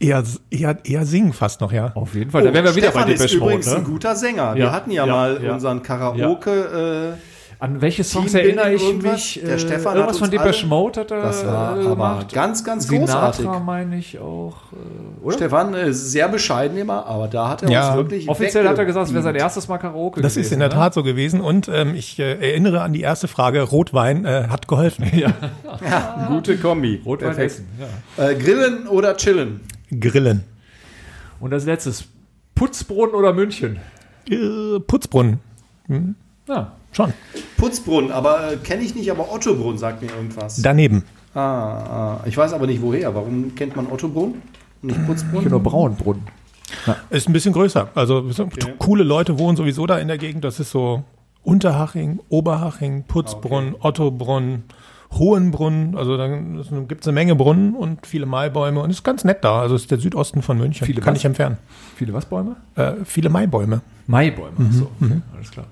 Speaker 2: Eher, eher, eher singen fast noch, ja.
Speaker 1: Auf jeden Fall. da wären wir wieder
Speaker 3: Oh, Stefan
Speaker 1: bei
Speaker 3: ist
Speaker 1: Depeche
Speaker 3: übrigens
Speaker 1: Mode.
Speaker 3: ein
Speaker 1: Ne?
Speaker 3: guter Sänger. Wir
Speaker 1: Ja,
Speaker 3: hatten ja,
Speaker 1: ja,
Speaker 3: mal
Speaker 1: ja.
Speaker 3: unseren Karaoke. Äh,
Speaker 1: An welche Songs erinnere ich
Speaker 3: irgendwas?
Speaker 1: mich?
Speaker 3: Der
Speaker 1: Äh,
Speaker 3: Stefan hat
Speaker 1: irgendwas
Speaker 3: uns
Speaker 1: von Depeche Mode hat er
Speaker 3: Das war
Speaker 1: äh,
Speaker 3: aber
Speaker 1: gemacht.
Speaker 3: ganz, ganz
Speaker 1: Sinatra
Speaker 3: großartig.
Speaker 1: meine ich auch. Äh, oder?
Speaker 3: Stefan ist sehr bescheiden immer, aber da hat er
Speaker 2: Ja.
Speaker 3: uns wirklich.
Speaker 1: Offiziell hat er gesagt, es wäre sein erstes Mal Karaoke
Speaker 2: Das
Speaker 1: gewesen,
Speaker 2: ist in der
Speaker 1: ne?
Speaker 2: Tat so gewesen und ähm, ich äh, erinnere an die erste Frage. Rotwein äh, hat geholfen.
Speaker 3: Gute Kombi.
Speaker 1: Rotwein
Speaker 3: Perfekt.
Speaker 1: essen. Ja.
Speaker 3: Äh, grillen oder chillen?
Speaker 2: Grillen.
Speaker 1: Und als letztes, Putzbrunnen oder München?
Speaker 2: Äh, Putzbrunnen.
Speaker 1: Ja.
Speaker 2: Schon.
Speaker 3: Putzbrunnen, aber äh, kenne ich nicht, aber Ottobrunn sagt mir irgendwas.
Speaker 2: Daneben.
Speaker 3: ah, ah, ich weiß aber nicht woher. Warum kennt man Ottobrunn? Nicht Putzbrunn?
Speaker 1: Genau, Braunbrunnen.
Speaker 2: Ist ein bisschen größer. Also so coole Leute wohnen sowieso da in der Gegend. Das ist so Unterhaching, Oberhaching, Putzbrunn, Ottobrunn, Hohenbrunn. Also dann gibt es eine Menge Brunnen und viele Maibäume und ist ganz nett da. Also ist der Südosten von München.
Speaker 1: Viele
Speaker 2: Kann
Speaker 1: was?
Speaker 2: ich empfehlen.
Speaker 1: Viele was Bäume?
Speaker 2: Äh, viele Maibäume.
Speaker 1: Maibäume. Mhm. So, okay, alles klar.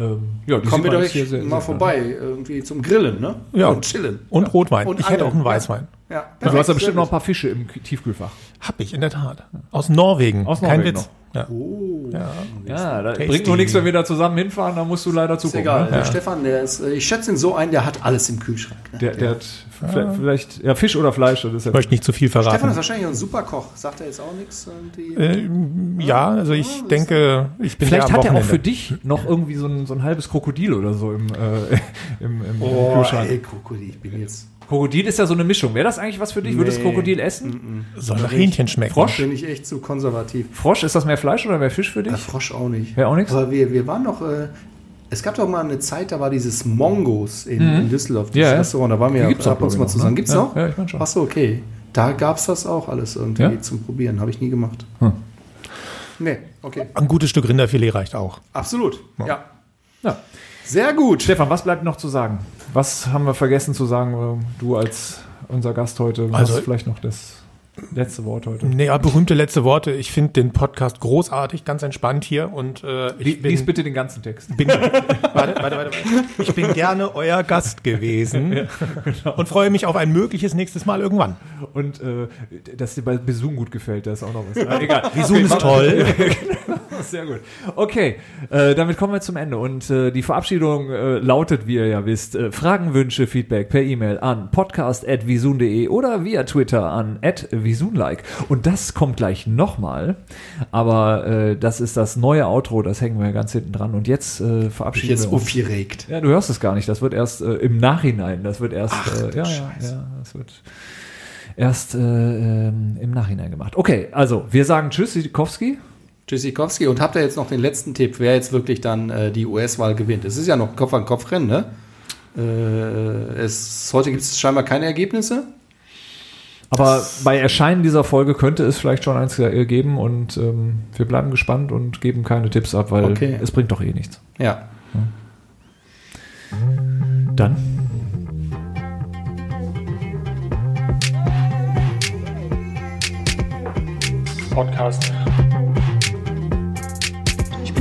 Speaker 1: Ähm, ja, die
Speaker 3: Kommen wir doch
Speaker 1: hier sehr-
Speaker 3: mal
Speaker 1: sehr-
Speaker 3: vorbei, irgendwie zum Grillen, ne?
Speaker 2: Ja.
Speaker 3: Und chillen.
Speaker 2: Und Rotwein.
Speaker 3: Und
Speaker 2: ich hätte auch einen. Weißwein.
Speaker 3: Ja,
Speaker 1: Ja, du hast ja bestimmt noch ein paar Fische im Tiefkühlfach.
Speaker 2: Hab ich, in der Tat. Aus Norwegen.
Speaker 1: Aus
Speaker 2: Kein
Speaker 1: Norwegen
Speaker 2: Witz. Ja.
Speaker 3: Oh.
Speaker 2: Ja.
Speaker 1: Ja, das
Speaker 2: Tasty.
Speaker 1: bringt nur nichts, wenn wir da zusammen hinfahren, da musst du leider
Speaker 3: Ist
Speaker 1: zugucken.
Speaker 3: egal.
Speaker 1: Ne?
Speaker 3: Der Stefan, der ist, äh, ich schätze ihn so ein, der hat alles im Kühlschrank. Ne?
Speaker 1: Der, der hat vielleicht, vielleicht ja, Fisch oder Fleisch. Das ist
Speaker 2: Ich möchte nicht zu viel
Speaker 3: Stefan ist
Speaker 2: verraten.
Speaker 3: wahrscheinlich auch ein super Koch. Sagt er jetzt auch nichts?
Speaker 2: Äh, ja, also ich denke, ich bin
Speaker 1: Vielleicht hat er auch für dich noch irgendwie so ein, so ein halbes Krokodil oder so im, äh, im, im, im
Speaker 3: Oh,
Speaker 1: Kühlschrank.
Speaker 3: ey, Krokodil, ich bin jetzt.
Speaker 1: Krokodil ist ja so eine Mischung. Wäre das eigentlich was für dich? Würdest du
Speaker 3: Nee.
Speaker 1: Krokodil essen?
Speaker 2: Soll nach Hähnchen schmecken.
Speaker 1: Frosch?
Speaker 3: Bin ich echt zu konservativ.
Speaker 1: Frosch, ist das mehr Fleisch oder mehr Fisch für dich?
Speaker 3: Frosch auch nicht.
Speaker 1: Wäre auch nichts?
Speaker 3: Aber wir, wir waren noch. Äh, es gab doch mal eine Zeit, da war dieses Mongos in, in Düsseldorf, dieses
Speaker 1: Ja, ja.
Speaker 3: Restaurant. Da waren wir ja
Speaker 1: auch,
Speaker 3: ab und zu mal zusammen.
Speaker 1: noch, ne?
Speaker 3: Gibt's
Speaker 1: Ja,
Speaker 3: noch?
Speaker 1: ja, ich mein schon.
Speaker 3: Achso, okay. Da gab es das auch alles irgendwie
Speaker 1: Ja?
Speaker 3: zum Probieren. Habe ich nie gemacht.
Speaker 1: Hm.
Speaker 3: Nee, okay.
Speaker 2: Ein gutes Stück Rinderfilet reicht auch.
Speaker 3: Absolut. Ja.
Speaker 1: Ja.
Speaker 3: Sehr gut.
Speaker 1: Stefan, was bleibt noch zu sagen? Was haben wir vergessen zu sagen, äh, du als unser Gast heute?
Speaker 2: Also-
Speaker 1: hast vielleicht noch das letzte Wort heute?
Speaker 2: Nee, ja, berühmte letzte Worte. Ich finde den Podcast großartig, ganz entspannt hier und äh, ich
Speaker 1: Li- Lies bitte den ganzen Text.
Speaker 2: bin, warte, warte, warte, warte. Ich bin gerne euer Gast gewesen
Speaker 1: genau.
Speaker 2: und freue mich auf ein mögliches nächstes Mal irgendwann.
Speaker 1: Und äh, dass dir bei Besun gut gefällt, da ist auch noch was. Ah, egal.
Speaker 2: Besun ist
Speaker 1: machen-
Speaker 2: toll.
Speaker 1: Sehr gut. Okay, äh, damit kommen wir zum Ende. Und äh, die Verabschiedung äh, lautet, wie ihr ja wisst, äh, Fragen, Wünsche, Feedback per E-Mail an podcast.visun.de oder via Twitter an visunlike. Und das kommt gleich nochmal. Aber äh, das ist das neue Outro, das hängen wir ganz hinten dran. Und jetzt äh,
Speaker 3: Ich
Speaker 1: verabschieden
Speaker 3: jetzt
Speaker 1: wir uns.
Speaker 3: aufgeregt.
Speaker 1: Ja, du hörst es gar nicht. Das wird erst äh, im Nachhinein. Das wird erst.
Speaker 3: Ach,
Speaker 1: äh, ja, ja, ja, das wird erst äh, ähm, im Nachhinein gemacht. Okay, also wir sagen Tschüss, Sikowski.
Speaker 3: Tschüssikowski. Und habt ihr jetzt noch den letzten Tipp, wer jetzt wirklich dann äh, die US-Wahl gewinnt? Es ist ja noch Kopf an Kopf Rennen, ne? Äh, es, heute gibt es scheinbar keine Ergebnisse.
Speaker 1: Aber bei Erscheinen dieser Folge könnte es vielleicht schon eins äh, geben und ähm, wir bleiben gespannt und geben keine Tipps ab, weil
Speaker 3: Okay.
Speaker 1: es bringt doch eh nichts.
Speaker 3: Ja.
Speaker 1: Dann
Speaker 2: Podcast.